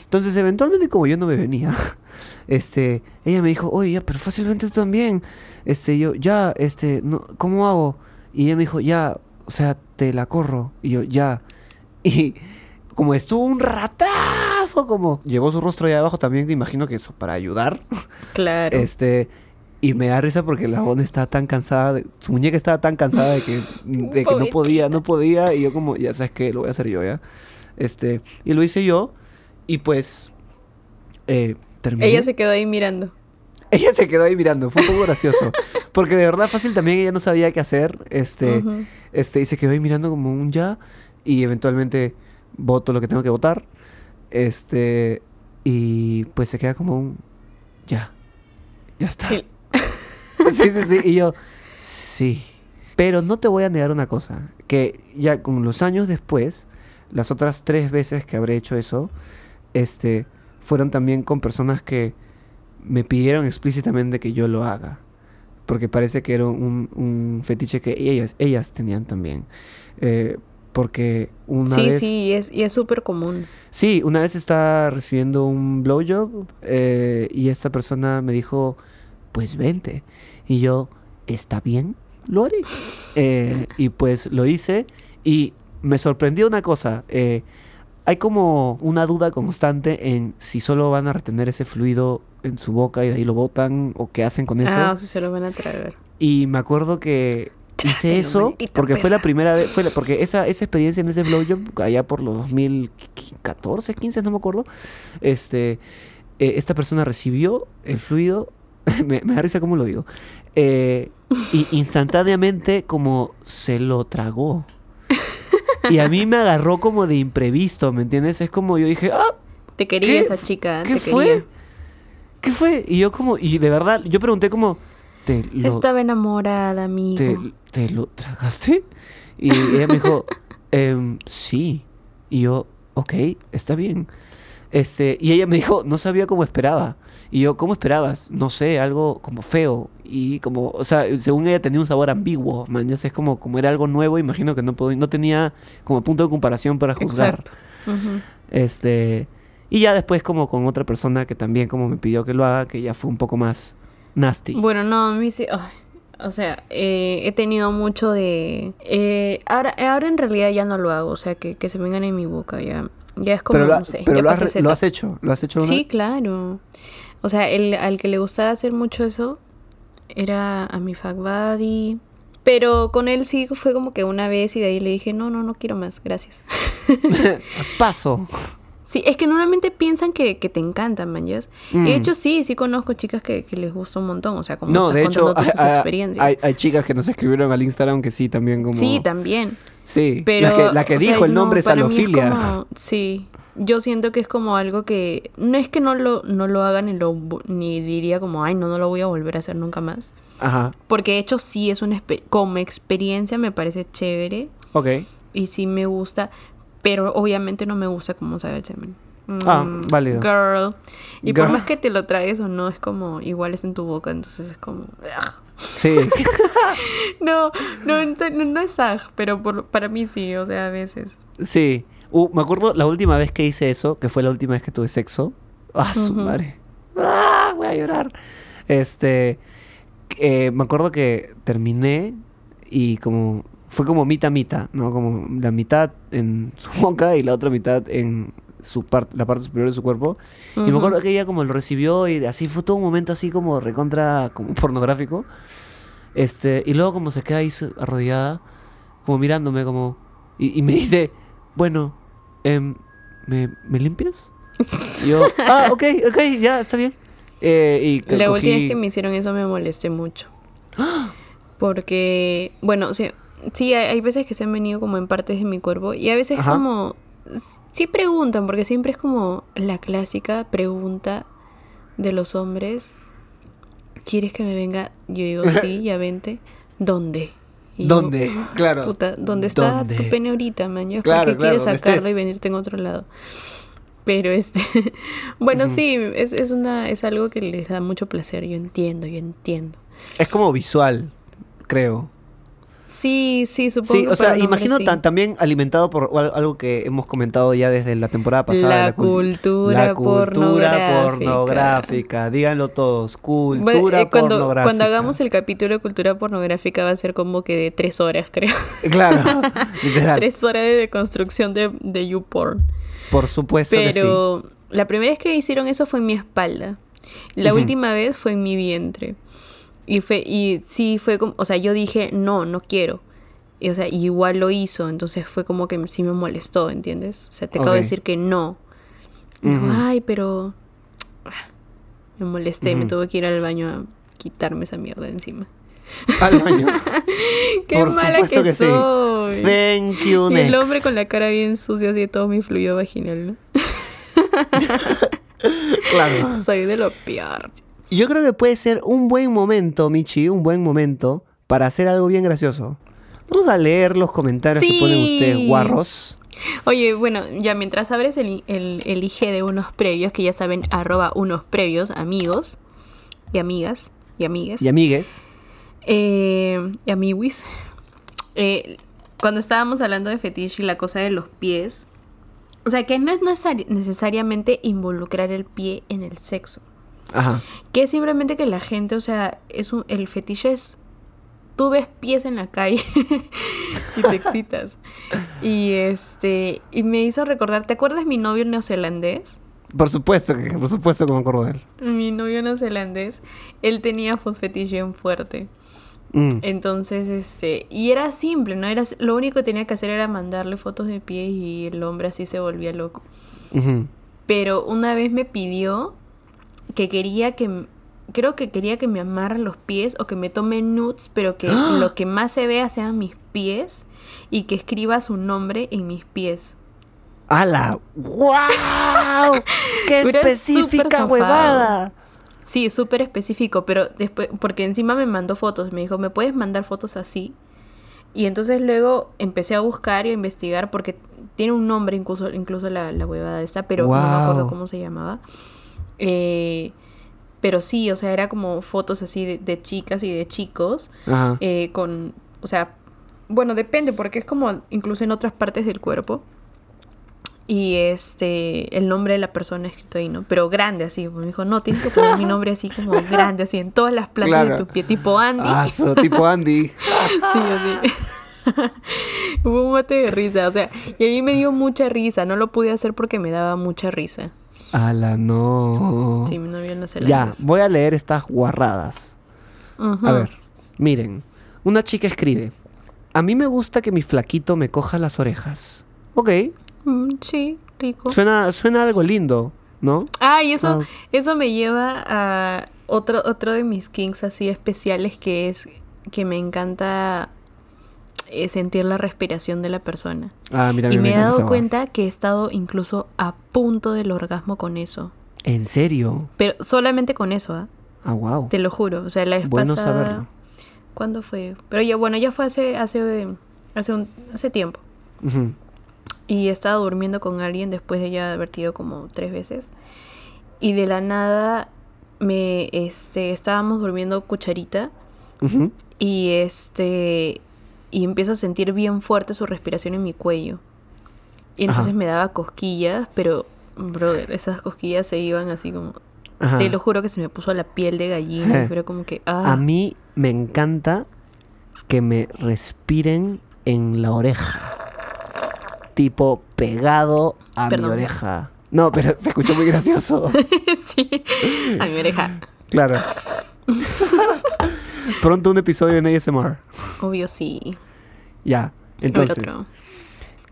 Entonces, eventualmente, como yo no me venía, este, ella me dijo, oye, ya, pero fácilmente tú también. Este, yo, ya, este, no, ¿cómo hago? Y ella me dijo, ya, o sea, te la corro. Y yo, ya. Y como estuvo un ratazo, como llevó su rostro ahí abajo también, que imagino que eso para ayudar. Claro. Este, y me da risa porque la Bonne estaba tan cansada, de- su muñeca estaba tan cansada de que, de que no podía, no podía. Y yo como, ya sabes qué, lo voy a hacer yo, ¿ya? Este, y lo hice yo. Y pues, eh, terminé. Ella se quedó ahí mirando. Ella se quedó ahí mirando, fue un poco gracioso. Porque de verdad fácil también ella no sabía qué hacer. Este, este, y se quedó ahí mirando como un ya. Y eventualmente voto lo que tengo que votar. Este. Y pues se queda como un ya. Ya está. Sí. Sí, sí, sí. Y yo, sí. Pero no te voy a negar una cosa. Que ya con los años después, las otras tres veces que habré hecho eso, este, fueron también con personas que me pidieron explícitamente que yo lo haga. Porque parece que era un, un fetiche que ellas, ellas tenían también. Eh, porque una Sí, vez... sí, y es, y es súper común. Sí, una vez estaba recibiendo un blowjob eh, y esta persona me dijo, pues vente. Y yo, está bien, lo haré. Eh, y pues lo hice y me sorprendió una cosa. hay como una duda constante en si solo van a retener ese fluido en su boca y de ahí lo botan o qué hacen con eso. Ah, o sea, se lo van a traer. Y me acuerdo que hice eso porque fue la primera vez, fue la- porque esa, esa experiencia en ese blowjob, allá por los 2014, 15, no me acuerdo, este, eh, esta persona recibió el fluido, me, me da risa cómo lo digo, eh, y instantáneamente como se lo tragó. Y a mí me agarró como de imprevisto, ¿me entiendes? Es como yo dije, ah, Te quería ¿Qué? esa chica, ¿qué te fue? quería. ¿Qué fue? Y yo como, y de verdad, yo pregunté como, ¿te lo, Estaba enamorada, amigo. ¿te, te lo tragaste? Y ella me dijo, "Em, sí. Y yo, ok, está bien. Este, y ella me dijo, no sabía cómo esperaba. Y yo, ¿cómo esperabas? No sé, algo como feo. Y como, o sea, según ella tenía un sabor ambiguo, man. Ya sé, es como, como era algo nuevo, imagino que no, podía- no tenía como punto de comparación para juzgar. Exacto. Este, y ya después como con otra persona que también como me pidió que lo haga, que ya fue un poco más nasty. Bueno, no, a mí sí. ay, o sea, eh, he tenido mucho de. eh, ahora, ahora en realidad ya no lo hago. O sea, que, que se vengan en mi boca ya. Ya es como, pero lo, no sé. pero ya lo, has, lo hecho, lo has hecho una Sí, vez? claro. O sea, el, al que le gustaba hacer mucho eso era a mi fuck buddy. Pero con él sí fue como que una vez y de ahí le dije, no, no, no quiero más, gracias. Paso. Sí, es que normalmente piensan que, que te encantan, man, ¿yas? Y Mm. de hecho sí, sí conozco chicas que, que les gusta un montón, o sea, como No, estás de hecho, contando hay, todas tus hay- experiencias. hay- hay chicas que nos escribieron al Instagram que sí, también como... Sí, también. Sí, Pero, la que, la que o sea, dijo el no, nombre es salofilia. como- sí, yo siento que es como algo que no es que no lo, no lo hagan ni, lo, ni diría como, ay, no, no lo voy a volver a hacer nunca más. Ajá, Porque de hecho sí es una, como experiencia me parece chévere ok. y sí me gusta, pero obviamente no me gusta cómo sabe el semen. Ah, Mm, válido. Girl. Y por más que te lo traes o no, es como igual es en tu boca, entonces es como... Sí, No, no, no, no es ag, pero por- para mí sí, o sea, a veces. sí. Uh, me acuerdo la última vez que hice eso, que fue la última vez que tuve sexo. Ah, su madre. Ah, voy a llorar. Este, eh, me acuerdo que terminé y como fue como mitad mitad, ¿no? Como la mitad en su boca y la otra mitad en su parte, la parte superior de su cuerpo. Y me acuerdo que ella como lo recibió y así fue todo un momento así como recontra como pornográfico. Este, y luego como se queda ahí arrodillada, como mirándome como, Y, y me dice, bueno, em, ¿me, ¿me limpias? Y yo, ah, ok, ok, ya, está bien. Eh, y La última cogí- vez que me hicieron eso me molesté mucho. Porque, bueno, o sea, sí, hay, hay veces que se han venido como en partes de mi cuerpo y a veces Ajá. como... Sí preguntan, porque siempre es como la clásica pregunta de los hombres. ¿Quieres que me venga? Yo digo, sí, ya vente. ¿Dónde? Y yo, ¿Dónde? Claro. Puta, ¿dónde está ¿Dónde? tu pene ahorita, man? ¿Por Claro, qué claro, quieres sacarlo y venirte en otro lado? Pero este, bueno, sí, es, es una, es algo que les da mucho placer, yo entiendo, yo entiendo. Es como visual, creo. Sí, sí, supongo. Sí, o sea, imagino sí. tan- también alimentado por al- algo que hemos comentado ya desde la temporada pasada. de La cul- cultura la cultura pornográfica. pornográfica. Díganlo todos, cultura Bueno, eh, cuando, pornográfica. cuando hagamos el capítulo de cultura pornográfica va a ser como que de tres horas, creo. Claro, literal. tres horas de construcción de, de YouPorn. Por supuesto que sí. Pero la primera vez que hicieron eso fue en mi espalda. La última vez fue en mi vientre. Y fue, y sí fue como, o sea, yo dije, no, no quiero. Y, o sea, y igual lo hizo, entonces fue como que sí me molestó, ¿entiendes? O sea, te acabo de decir que no. Dijo, Ujú. ay, pero... ah, Me molesté, me Ujú. tuve que ir al baño a quitarme esa mierda de encima. Al baño. ¡Qué Por mala supuesto que, que sí. soy! Thank you, Y next. el hombre con la cara bien sucia, así de todo mi fluido vaginal, ¿no? Claro. Soy de lo peor. Yo creo que puede ser un buen momento, Michi, un buen momento para hacer algo bien gracioso. Vamos a leer los comentarios que ponen ustedes, guarros. Oye, bueno, ya mientras abres el, el, el IG de unos previos, que ya saben, arroba unos previos, amigos y amigas y amigues. Y amigues. Eh, y amiguis. Eh, cuando estábamos hablando de fetiche y la cosa de los pies, o sea, que no es necesari- necesariamente involucrar el pie en el sexo. Ajá. Que es simplemente que la gente, o sea, es un, el fetiche es. Tú ves pies en la calle y te excitas. Y este. Y me hizo recordar. ¿Te acuerdas mi novio neozelandés? Por supuesto que, por supuesto que me acuerdo de él. Mi novio neozelandés. Él tenía foot fetiche bien fuerte. Mm. Entonces, este. Y era simple, ¿no? Era, lo único que tenía que hacer era mandarle fotos de pies y el hombre así se volvía loco. Ujú. Pero una vez me pidió que quería que creo que quería que me amara los pies o que me tome nudes, pero que ¡Ah! lo que más se vea sean mis pies y que escriba su nombre en mis pies. ¡Hala! ¡Wow! ¡Qué es específica huevada! Sí, súper específico, pero después porque encima me mandó fotos, me dijo, "¿Me puedes mandar fotos así?" Y entonces luego empecé a buscar y a investigar porque tiene un nombre incluso incluso la, la huevada esta, pero no me acuerdo cómo se llamaba. Eh, pero sí, o sea, era como fotos así de, de chicas y de chicos, Ajá. eh, con, o sea, bueno, depende, porque es como incluso en otras partes del cuerpo. Y este, el nombre de la persona escrito ahí, ¿no? Pero grande así. Me dijo, no, tienes que poner mi nombre así como grande, así en todas las plantas Claro. de tu pie, tipo Andy. Ah, so, tipo Andy. Sí, así. Hubo un mate de risa, o sea, y ahí me dio mucha risa. No lo pude hacer porque me daba mucha risa. ¡Hala, no! Sí, mi novio no se Ya, voy a leer estas guarradas. A ver, miren. Una chica escribe: A mí me gusta que mi flaquito me coja las orejas. Ok, Mm, sí, rico. suena, suena algo lindo, ¿no? Ah, y eso, Ah. eso me lleva a otro, otro de mis kinks así especiales que es que me encanta eh, sentir la respiración de la persona. Ah, a mí Y también me he dado cuenta que he estado incluso a punto del orgasmo con eso. ¿En serio? Pero solamente con eso, ¿ah? Ah, wow. Te lo juro. O sea, la vez Bueno pasada. saberlo. ¿Cuándo fue? Pero ya, bueno, ya fue hace, hace, hace, un, hace tiempo. Ujú. Y estaba durmiendo con alguien después de ya haber tirado como tres veces. Y de la nada me este estábamos durmiendo cucharita y este y empiezo a sentir bien fuerte su respiración en mi cuello. Y entonces Ajá. me daba cosquillas, pero brother, esas cosquillas se iban así como Ajá. te lo juro que se me puso la piel de gallina, pero como que ah, A mí me encanta que me respiren en la oreja. Tipo pegado a Perdón. mi oreja. No, pero se escuchó muy gracioso. sí, a mi oreja. claro. Pronto un episodio en ASMR. Obvio sí. Ya. Entonces,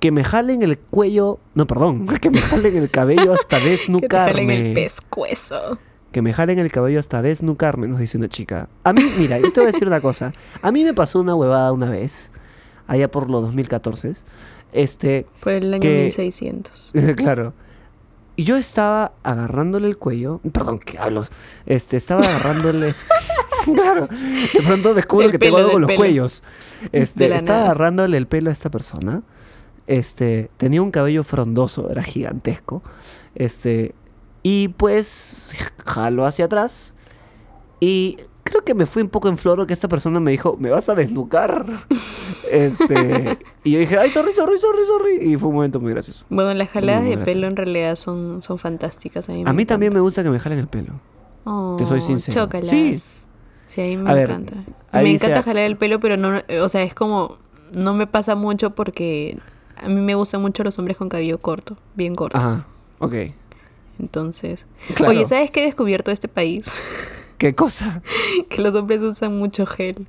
que me jalen el cuello, no, perdón, que me jalen el cabello hasta Que te desnucarme. jalen el pescuezo. Que me jalen el cabello hasta desnucarme, nos dice una chica. A mí, mira, yo te voy a decir una cosa. A mí me pasó una huevada una vez, allá por los 2014. Este, Por el año Que- 1600. claro. Y yo estaba agarrándole el cuello. Perdón, ¿qué hablo? Este, estaba agarrándole. claro. De pronto descubro que tengo algo con los pelo. cuellos. Este, estaba nada. agarrándole el pelo a esta persona. Este, tenía un cabello frondoso, era gigantesco. Este, y pues jaló hacia atrás. Y creo que me fui un poco en floro que esta persona me dijo, ¿me vas a desnucar? este, y yo dije, ay, sorry, sorry, sorry, sorry. Y fue un momento muy gracioso. Bueno, las jaladas Muy de pelo en realidad son, son fantásticas. A mí, A mí también me gusta que me jalen el pelo. te soy sincero. Chócalas. Sí. Sí, a mí me A encanta. Me encanta jalar el pelo, pero no, o sea, es como, no me pasa mucho porque a mí me gustan mucho los hombres con cabello corto, bien corto. Ajá, ok. Entonces, Claro. oye, ¿sabes qué he descubierto de este país? ¿Qué cosa? que los hombres usan mucho gel.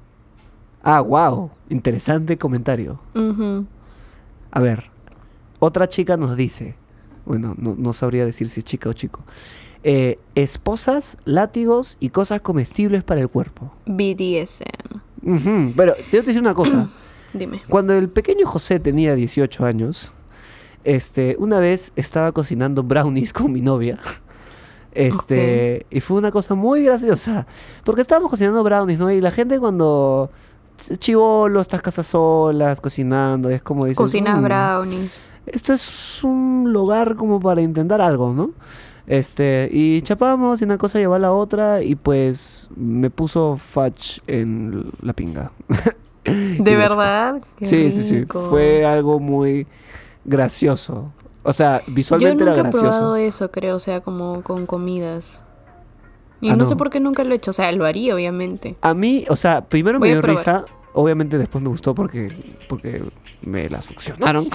Ah, wow. Interesante comentario. Ujú. A ver, otra chica nos dice, bueno, no, no sabría decir si es chica o chico, eh, esposas, látigos y cosas comestibles para el cuerpo. BDSM. Ujú, Pero yo te decir una cosa, Dime. cuando el pequeño José tenía 18 años, este, una vez estaba cocinando brownies con mi novia. Este, y fue una cosa muy graciosa, porque estábamos cocinando brownies, ¿no? Y la gente cuando chivolo, estas casas solas, cocinando, es como dices, Cocinas "Mm, brownies. esto es un lugar como para intentar algo, ¿no? Este, y chapamos y una cosa llevó a la otra y pues me puso fudge en la pinga. ¿De verdad? Qué Sí, sí, sí. Fue algo muy gracioso. O sea, Yo visualmente nunca era he probado gracioso. eso, creo, o sea, como con comidas. Y Ah, no, sé por qué nunca lo he hecho. O sea, lo haría, obviamente. A mí, o sea, primero Voy me dio risa. Obviamente después me gustó porque, porque me la succionaron.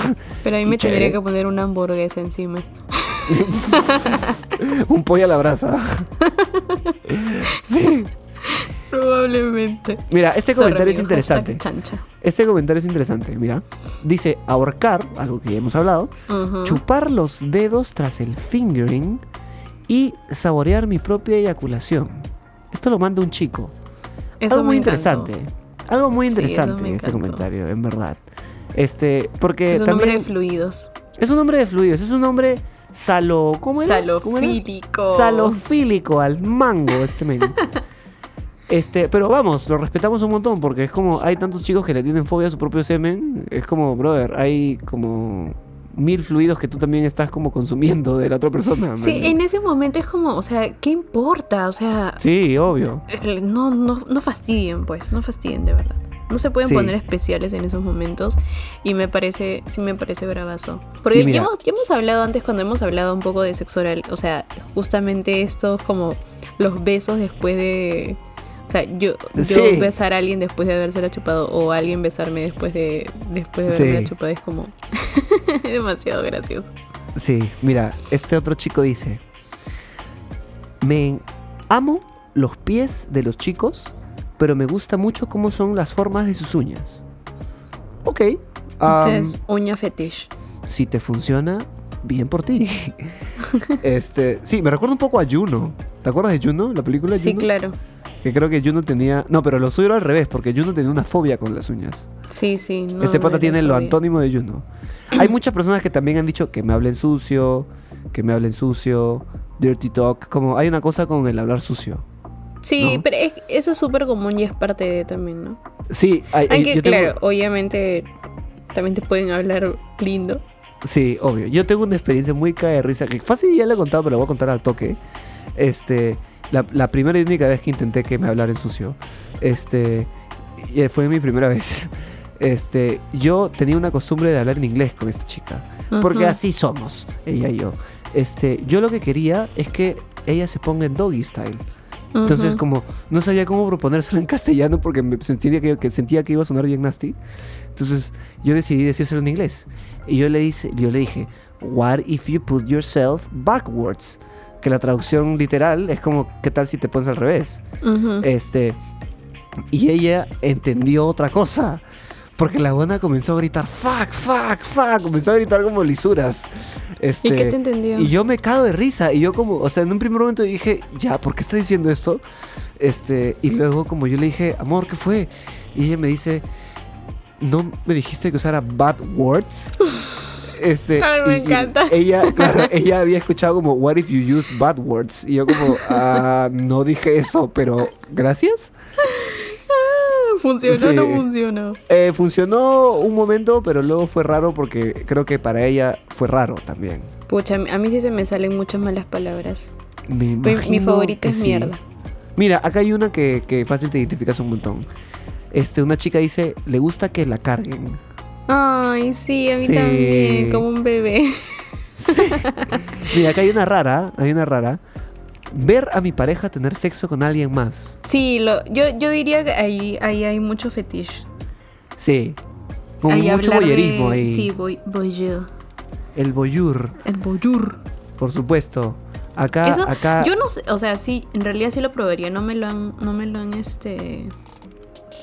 Pero a mí me tendría que poner una hamburguesa encima. Un pollo a la brasa. sí. Probablemente. Mira, este Sorry, comentario es amigo, interesante. Este comentario es interesante, mira. Dice ahorcar, algo que ya hemos hablado, chupar los dedos tras el fingering y saborear mi propia eyaculación. Esto lo manda un chico. Eso algo muy encantó. interesante. Algo muy interesante este comentario, en verdad. Este, porque Es un también nombre de fluidos. es un hombre de fluidos, es un hombre salo, ¿cómo era? ¿Cómo era? Salofílico. Salofílico al mango este men. Este, pero vamos, lo respetamos un montón porque es como hay tantos chicos que le tienen fobia a su propio semen, es como, brother, hay como mil fluidos que tú también estás como consumiendo de la otra persona. Sí, man. en ese momento es como, o sea, ¿qué importa? O sea, Sí, obvio. el- no, no, no fastidien, pues, no fastidien de verdad. No se pueden Sí. poner especiales en esos momentos y me parece, sí me parece bravazo. Porque Sí, ya, hemos, ya hemos hablado antes cuando hemos hablado un poco de sexo oral, o sea, justamente estos como los besos después de... O sea, yo, yo Sí. besar a alguien después de habérsela chupado o alguien besarme después de, después de haberme Sí. chupado es como demasiado gracioso. Sí, mira, este otro chico dice, me amo los pies de los chicos, pero me gusta mucho cómo son las formas de sus uñas. Ok. am, Entonces, uña fetish. si te funciona, bien por ti. este, sí, me recuerda un poco a Juno. ¿Te acuerdas de Juno? La película de Sí, Juno? claro. Que creo que Juno tenía... No, pero lo suyo era al revés, porque Juno tenía una fobia con las uñas. Sí, sí. no, este pata tiene lo fobia. antónimo de Juno. Hay muchas personas que también han dicho que me hablen sucio, que me hablen sucio, dirty talk. Como hay una cosa con el hablar sucio. Sí, ¿no? pero es- eso es súper común y es parte de también, ¿no? Sí, hay, Aunque, yo tengo- claro, obviamente también te pueden hablar lindo. Sí, obvio. Yo tengo una experiencia muy cae de risa, que fácil ya la he contado, pero la voy a contar al toque. Este, la, la primera y única vez que intenté que me hablaran sucio, este, y fue mi primera vez. Este, yo tenía una costumbre de hablar en inglés con esta chica, porque así somos, ella y yo. Este, yo lo que quería es que ella se ponga en doggy style. Entonces, Ujú. como no sabía cómo proponérselo en castellano porque me sentía que, que sentía que iba a sonar bien nasty. Entonces, yo decidí decírselo en inglés. Y yo le, dice, yo le dije, What if you put yourself backwards? Que la traducción literal es como, ¿qué tal si te pones al revés? Ujú. Este, y ella entendió otra cosa. Porque la buena comenzó a gritar, fuck, fuck, fuck. Comenzó a gritar como lisuras. Este, ¿Y qué te entendió? Y yo me cago de risa. Y yo como, o sea, en un primer momento dije, ya, ¿por qué está diciendo esto? Este, y luego como yo le dije, amor, ¿qué fue? Y ella me dice, ¿no me dijiste que usara bad words? Este, Ay, me y- y encanta. ella, claro, ella había escuchado como, what if you use bad words? Y yo como, ah, no dije eso, pero gracias. ¿Funcionó o Sí. no funcionó? Eh, funcionó un momento, pero luego fue raro porque creo que para ella fue raro también. Pucha, a mí sí se me salen muchas malas palabras. Me Mi, favorita es sí. mierda. Mira, acá hay una que, que fácil te identificas un montón. Este, una chica dice, le gusta que la carguen. Ay, sí, a mí Sí. también, como un bebé. Mira, acá hay una rara, hay una rara. Ver a mi pareja tener sexo con alguien más. Sí, lo, yo, yo diría que ahí, ahí hay mucho fetiche. Sí. Con Ahí mucho de- boyerismo ahí. Sí, boy. El boyur, El voyeur. por supuesto. Acá, Eso, acá. yo no sé, o sea, sí, en realidad sí lo probaría, no me lo han, no me lo han este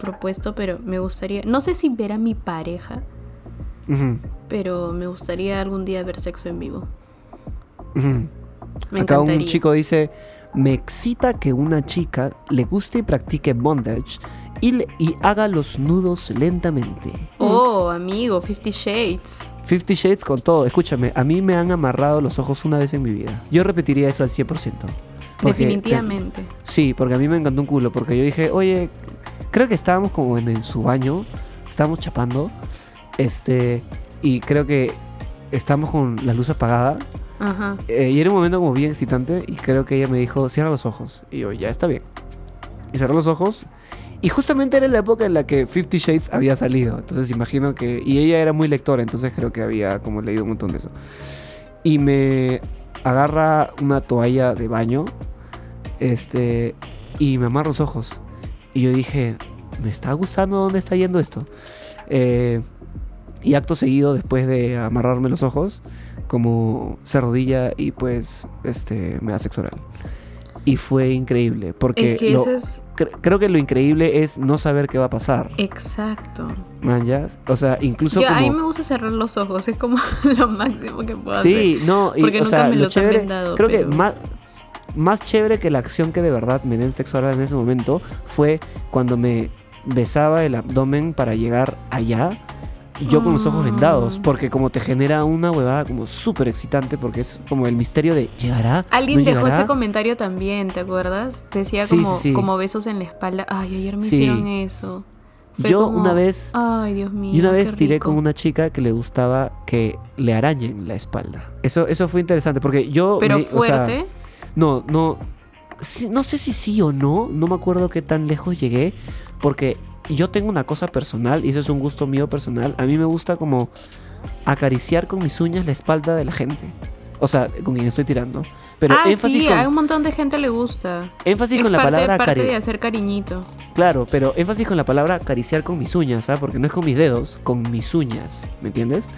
propuesto, pero me gustaría, no sé si ver a mi pareja, pero me gustaría algún día ver sexo en vivo. Me Acá encantaría. un chico dice, me excita que una chica le guste y practique bondage y, le- y haga los nudos lentamente. Oh, amigo, Fifty Shades. Fifty Shades con todo. Escúchame, a mí me han amarrado los ojos una vez en mi vida. Yo repetiría eso al 100%. Porque- Definitivamente. Sí, porque a mí me encantó un culo. Porque yo dije, oye, creo que estábamos como en, en su baño, estábamos chapando. Este, y creo que estamos con la luz apagada. Ajá. eh, y era un momento como bien excitante. Y creo que ella me dijo, cierra los ojos. Y yo, ya está bien. Y cerró los ojos. Y justamente era la época en la que Fifty Shades había salido. Entonces imagino que. Y ella era muy lectora, entonces creo que había como leído un montón de eso. Y me agarra una toalla de baño. Este. Y me amarra los ojos. Y yo dije, me está gustando dónde está yendo esto. Eh, y acto seguido, después de amarrarme los ojos, como se arrodilla y pues este me da sexo oral. Y fue increíble, porque Es que lo- eso es cre- creo que lo increíble es no saber qué va a pasar. exacto. Man, ¿ya? O sea, incluso Yo, como... a mí me gusta cerrar los ojos, es como lo máximo que puedo hacer. Sí, no, y, Porque o nunca sea, me lo han creo pero- que más, más chévere que la acción que de verdad me den sexo oral en ese momento fue cuando me besaba el abdomen para llegar allá. Y Yo con los ojos vendados, Ah. porque como te genera una huevada como súper excitante, porque es como el misterio de ¿llegará? Alguien ¿No dejó llegará? ese comentario también, ¿te acuerdas? Decía Sí, como, sí, sí. como besos en la espalda. Ay, ayer me hicieron eso. Fue Yo como, una vez, Ay, Dios mío. y una vez tiré rico". con una chica que le gustaba que le arañen la espalda. Eso, eso fue interesante, porque yo... Pero me- o sea, fuerte. No, no. no sé si sí o no. No me acuerdo qué tan lejos llegué. Porque yo tengo una cosa personal. Y eso es un gusto mío personal. A mí me gusta como acariciar con mis uñas la espalda de la gente. O sea, con quien estoy tirando. Pero ah, énfasis, sí, con, a un montón de gente le gusta. énfasis es con la palabra parte acari- de hacer cariñito. Claro, pero énfasis con la palabra acariciar con mis uñas, ¿sabes? Porque no es con mis dedos, con mis uñas, ¿me entiendes?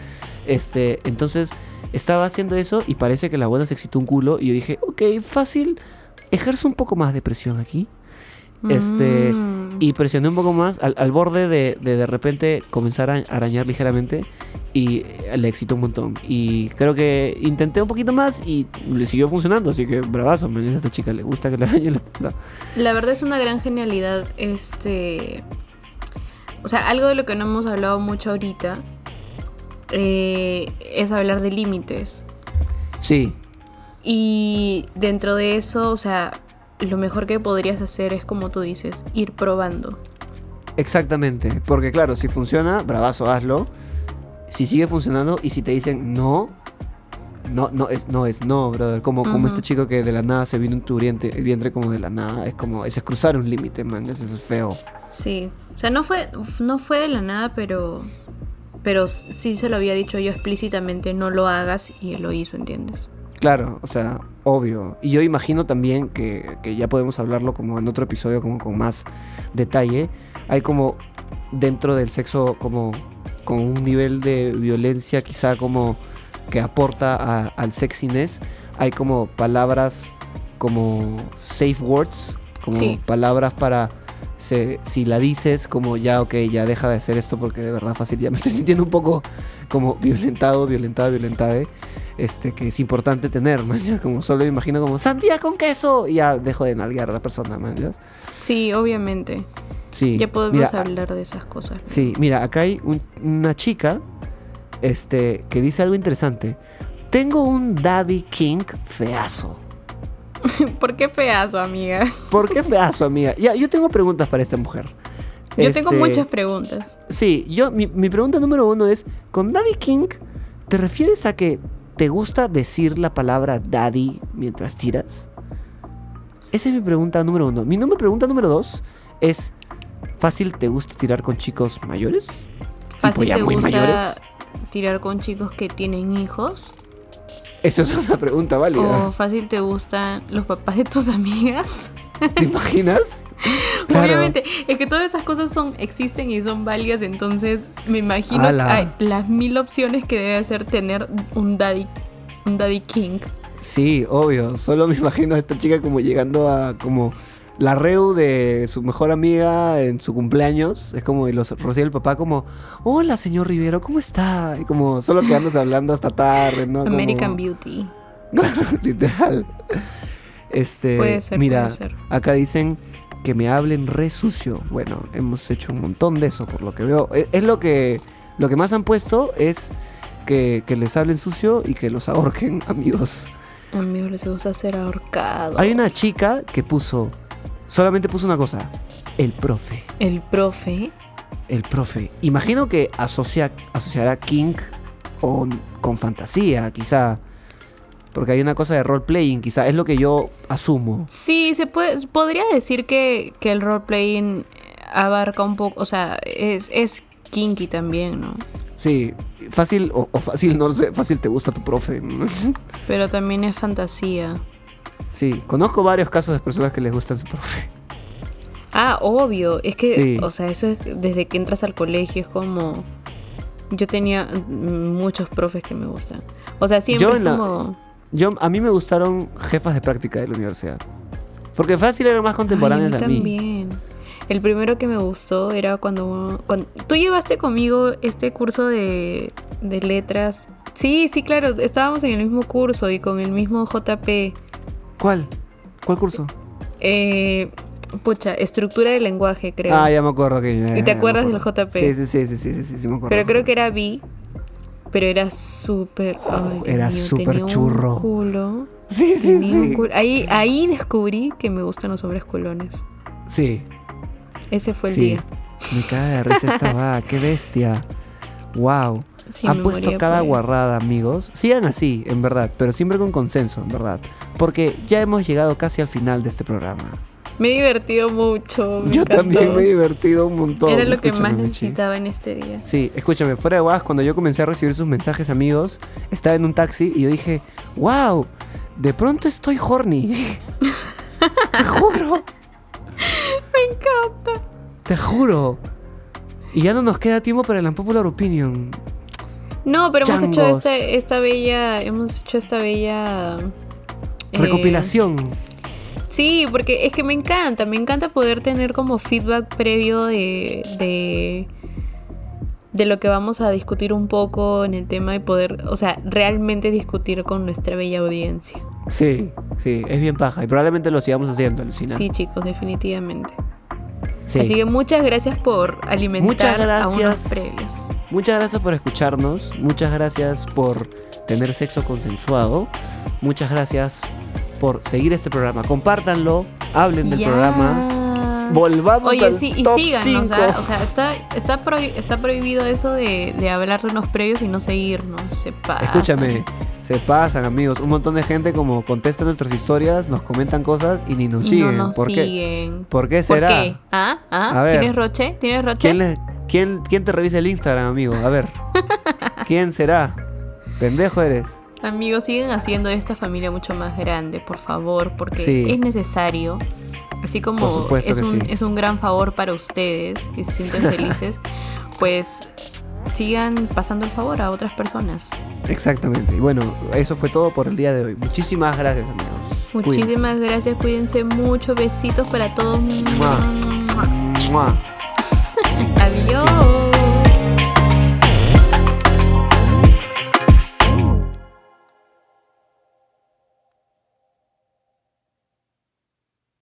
Este, entonces estaba haciendo eso y parece que la buena se excitó un culo y yo dije, ok, fácil, ejerzo un poco más de presión aquí. Este, Mm. Y presioné un poco más al, al borde de, de de repente comenzar a arañar ligeramente y le excitó un montón. Y creo que intenté un poquito más y le siguió funcionando, así que bravazo, man, a esta chica le gusta que le arañe la espalda. La verdad es una gran genialidad, este... O sea, algo de lo que no hemos hablado mucho ahorita eh, es hablar de límites. Sí, Y dentro de eso, o sea, lo mejor que podrías hacer es, como tú dices, ir probando. Exactamente, porque claro, si funciona, bravazo, hazlo. Si sigue funcionando y si te dicen no, no, no es, no es, no, brother. Como, como este chico que de la nada se vino un tu vientre, el vientre como de la nada. Es como, es cruzar un límite, man, eso es feo. Sí. O sea, no fue, no fue de la nada, pero... Pero sí se lo había dicho yo explícitamente, no lo hagas, y él lo hizo, ¿entiendes? Claro, o sea, obvio. Y yo imagino también que, que ya podemos hablarlo como en otro episodio, como con más detalle. Hay como dentro del sexo como con un nivel de violencia quizá como que aporta a- al sexiness. Hay como palabras como safe words, como Sí. palabras para se, si la dices como ya, ok, ya deja de hacer esto porque de verdad fácil, ya me estoy sintiendo un poco como violentado, violentada, violentada, este, que es importante tener, man, ya, como solo me imagino como sandía con queso y ya dejo de nalguear a la persona, man, ¿ya? Sí, obviamente. Sí. Ya podemos mira, hablar de esas cosas. Sí, mira, acá hay un- una chica este, que dice algo interesante. Tengo un daddy king feazo. ¿Por qué feazo, amiga? ¿Por qué feazo, amiga? Ya, yo tengo preguntas para esta mujer. Yo tengo Este, muchas preguntas. Sí, yo, mi, mi pregunta número uno es, ¿con Daddy King te refieres a que te gusta decir la palabra daddy mientras tiras? Esa es mi pregunta número uno. Mi número, pregunta número dos es, ¿fácil te gusta tirar con chicos mayores? Fácil te muy gusta mayores. tirar con chicos que tienen hijos. Esa es una pregunta válida. O fácil te gustan los papás de tus amigas. ¿Te imaginas? Claro. Obviamente, es que todas esas cosas son existen y son válidas, entonces me imagino hay las mil opciones que debe hacer tener un daddy, un daddy king. Sí, obvio. Solo me imagino a esta chica como llegando a como la reu de su mejor amiga en su cumpleaños. Es como y los recibe el papá como, hola señor Rivero, ¿cómo está? Y como solo quedándose hablando hasta tarde, ¿no? Como- American Beauty. Claro, literal. Este, Puede ser, mira, puede ser. acá dicen que me hablen re sucio. Bueno, hemos hecho un montón de eso por lo que veo. E- Es, lo que lo que más han puesto es que, que les hablen sucio y que los ahorquen, amigos. Amigos, les gusta ser ahorcados. Hay una chica que puso, solamente puso una cosa, el profe, El profe. el profe. Imagino que asocia, asociará King con, con fantasía, quizá. Porque hay una cosa de role-playing, quizá. Es lo que yo asumo. Sí, se puede, podría decir que, que el roleplaying abarca un poco, o sea, es, es kinky también, ¿no? Sí, fácil o, o fácil, no lo sé, fácil te gusta tu profe. Pero también es fantasía. Sí, conozco varios casos de personas que les gusta su profe. Ah, obvio. Es que, Sí. o sea, eso es desde que entras al colegio, es como... Yo tenía muchos profes que me gustan. O sea, siempre Yo es en la- como... Yo, a mí me gustaron jefas de práctica de la universidad. Porque fácil eran más contemporáneas Ay, a mí. también. El primero que me gustó era cuando, cuando... Tú llevaste conmigo este curso de, de letras. Sí, sí, claro. Estábamos en el mismo curso y con el mismo JP. ¿Cuál? ¿Cuál curso? Eh, pucha, estructura del lenguaje, creo. Ah, ya me acuerdo que. ¿Y te acuerdas del. JP? Sí, sí, sí, sí, sí, sí, sí, me acuerdo. Pero creo que era B. Pero era súper. Dios Era súper tenía un churro. culo. Sí, sí, sí. culo. Ahí, ahí descubrí que me gustan los hombres culones. Sí, Ese fue el sí. día. Me caga de risa esta va, qué bestia. Wow. Sí, Han puesto cada guarrada, amigos. Sigan así, en verdad, pero siempre con consenso, en verdad. Porque ya hemos llegado casi al final de este programa. Me he divertido mucho. me Yo encantó. también me he divertido un montón. Era lo que Escúchame, más Michi. necesitaba en este día. Sí, escúchame, fuera de guas, cuando yo comencé a recibir sus mensajes, amigos, estaba en un taxi y yo dije, wow, de pronto estoy horny. Te juro. Me encanta. Te juro. Y ya no nos queda tiempo para la popular opinion. No, pero hemos hecho Changos. esta, esta bella. Hemos hecho esta bella. eh, Recopilación. Sí, porque es que me encanta, me encanta poder tener como feedback previo de, de, de lo que vamos a discutir un poco en el tema y poder, o sea, realmente discutir con nuestra bella audiencia. Sí, sí, es bien paja. Y probablemente lo sigamos haciendo, Lucina. Sí, chicos, definitivamente. Sí. Así que muchas gracias por alimentar Muchas a unos gracias. previos. Muchas gracias por escucharnos. Muchas gracias por tener sexo consensuado. Muchas gracias por seguir este programa. Compártanlo, hablen del Yes. programa. Volvamos Oye, al sí, y top síganos, ¿ah? o sea, está, está, prohi- está prohibido eso de, de hablar de unos previos y no seguirnos. Se pasa. Escúchame, se pasan, amigos. Un montón de gente como contesta nuestras historias, nos comentan cosas y ni nos Y siguen. no nos ¿Por qué? siguen. ¿Por qué ¿Por será? qué? ¿Ah? ¿Ah? A ver. ¿Tienes roche? ¿Tienes roche? ¿Quién, quién, quién te revisa el Instagram, amigo? A ver. ¿Quién será? Pendejo eres. Amigos, siguen haciendo esta familia mucho más grande, por favor, porque Sí. es necesario. Así como Por es un, sí. es un gran favor para ustedes y se sienten felices, pues sigan pasando el favor a otras personas. Exactamente. Y bueno, eso fue todo por el día de hoy. Muchísimas gracias, amigos. Cuídense. Muchísimas gracias, cuídense mucho, besitos para todos. Mua. ¡Mua! Adiós.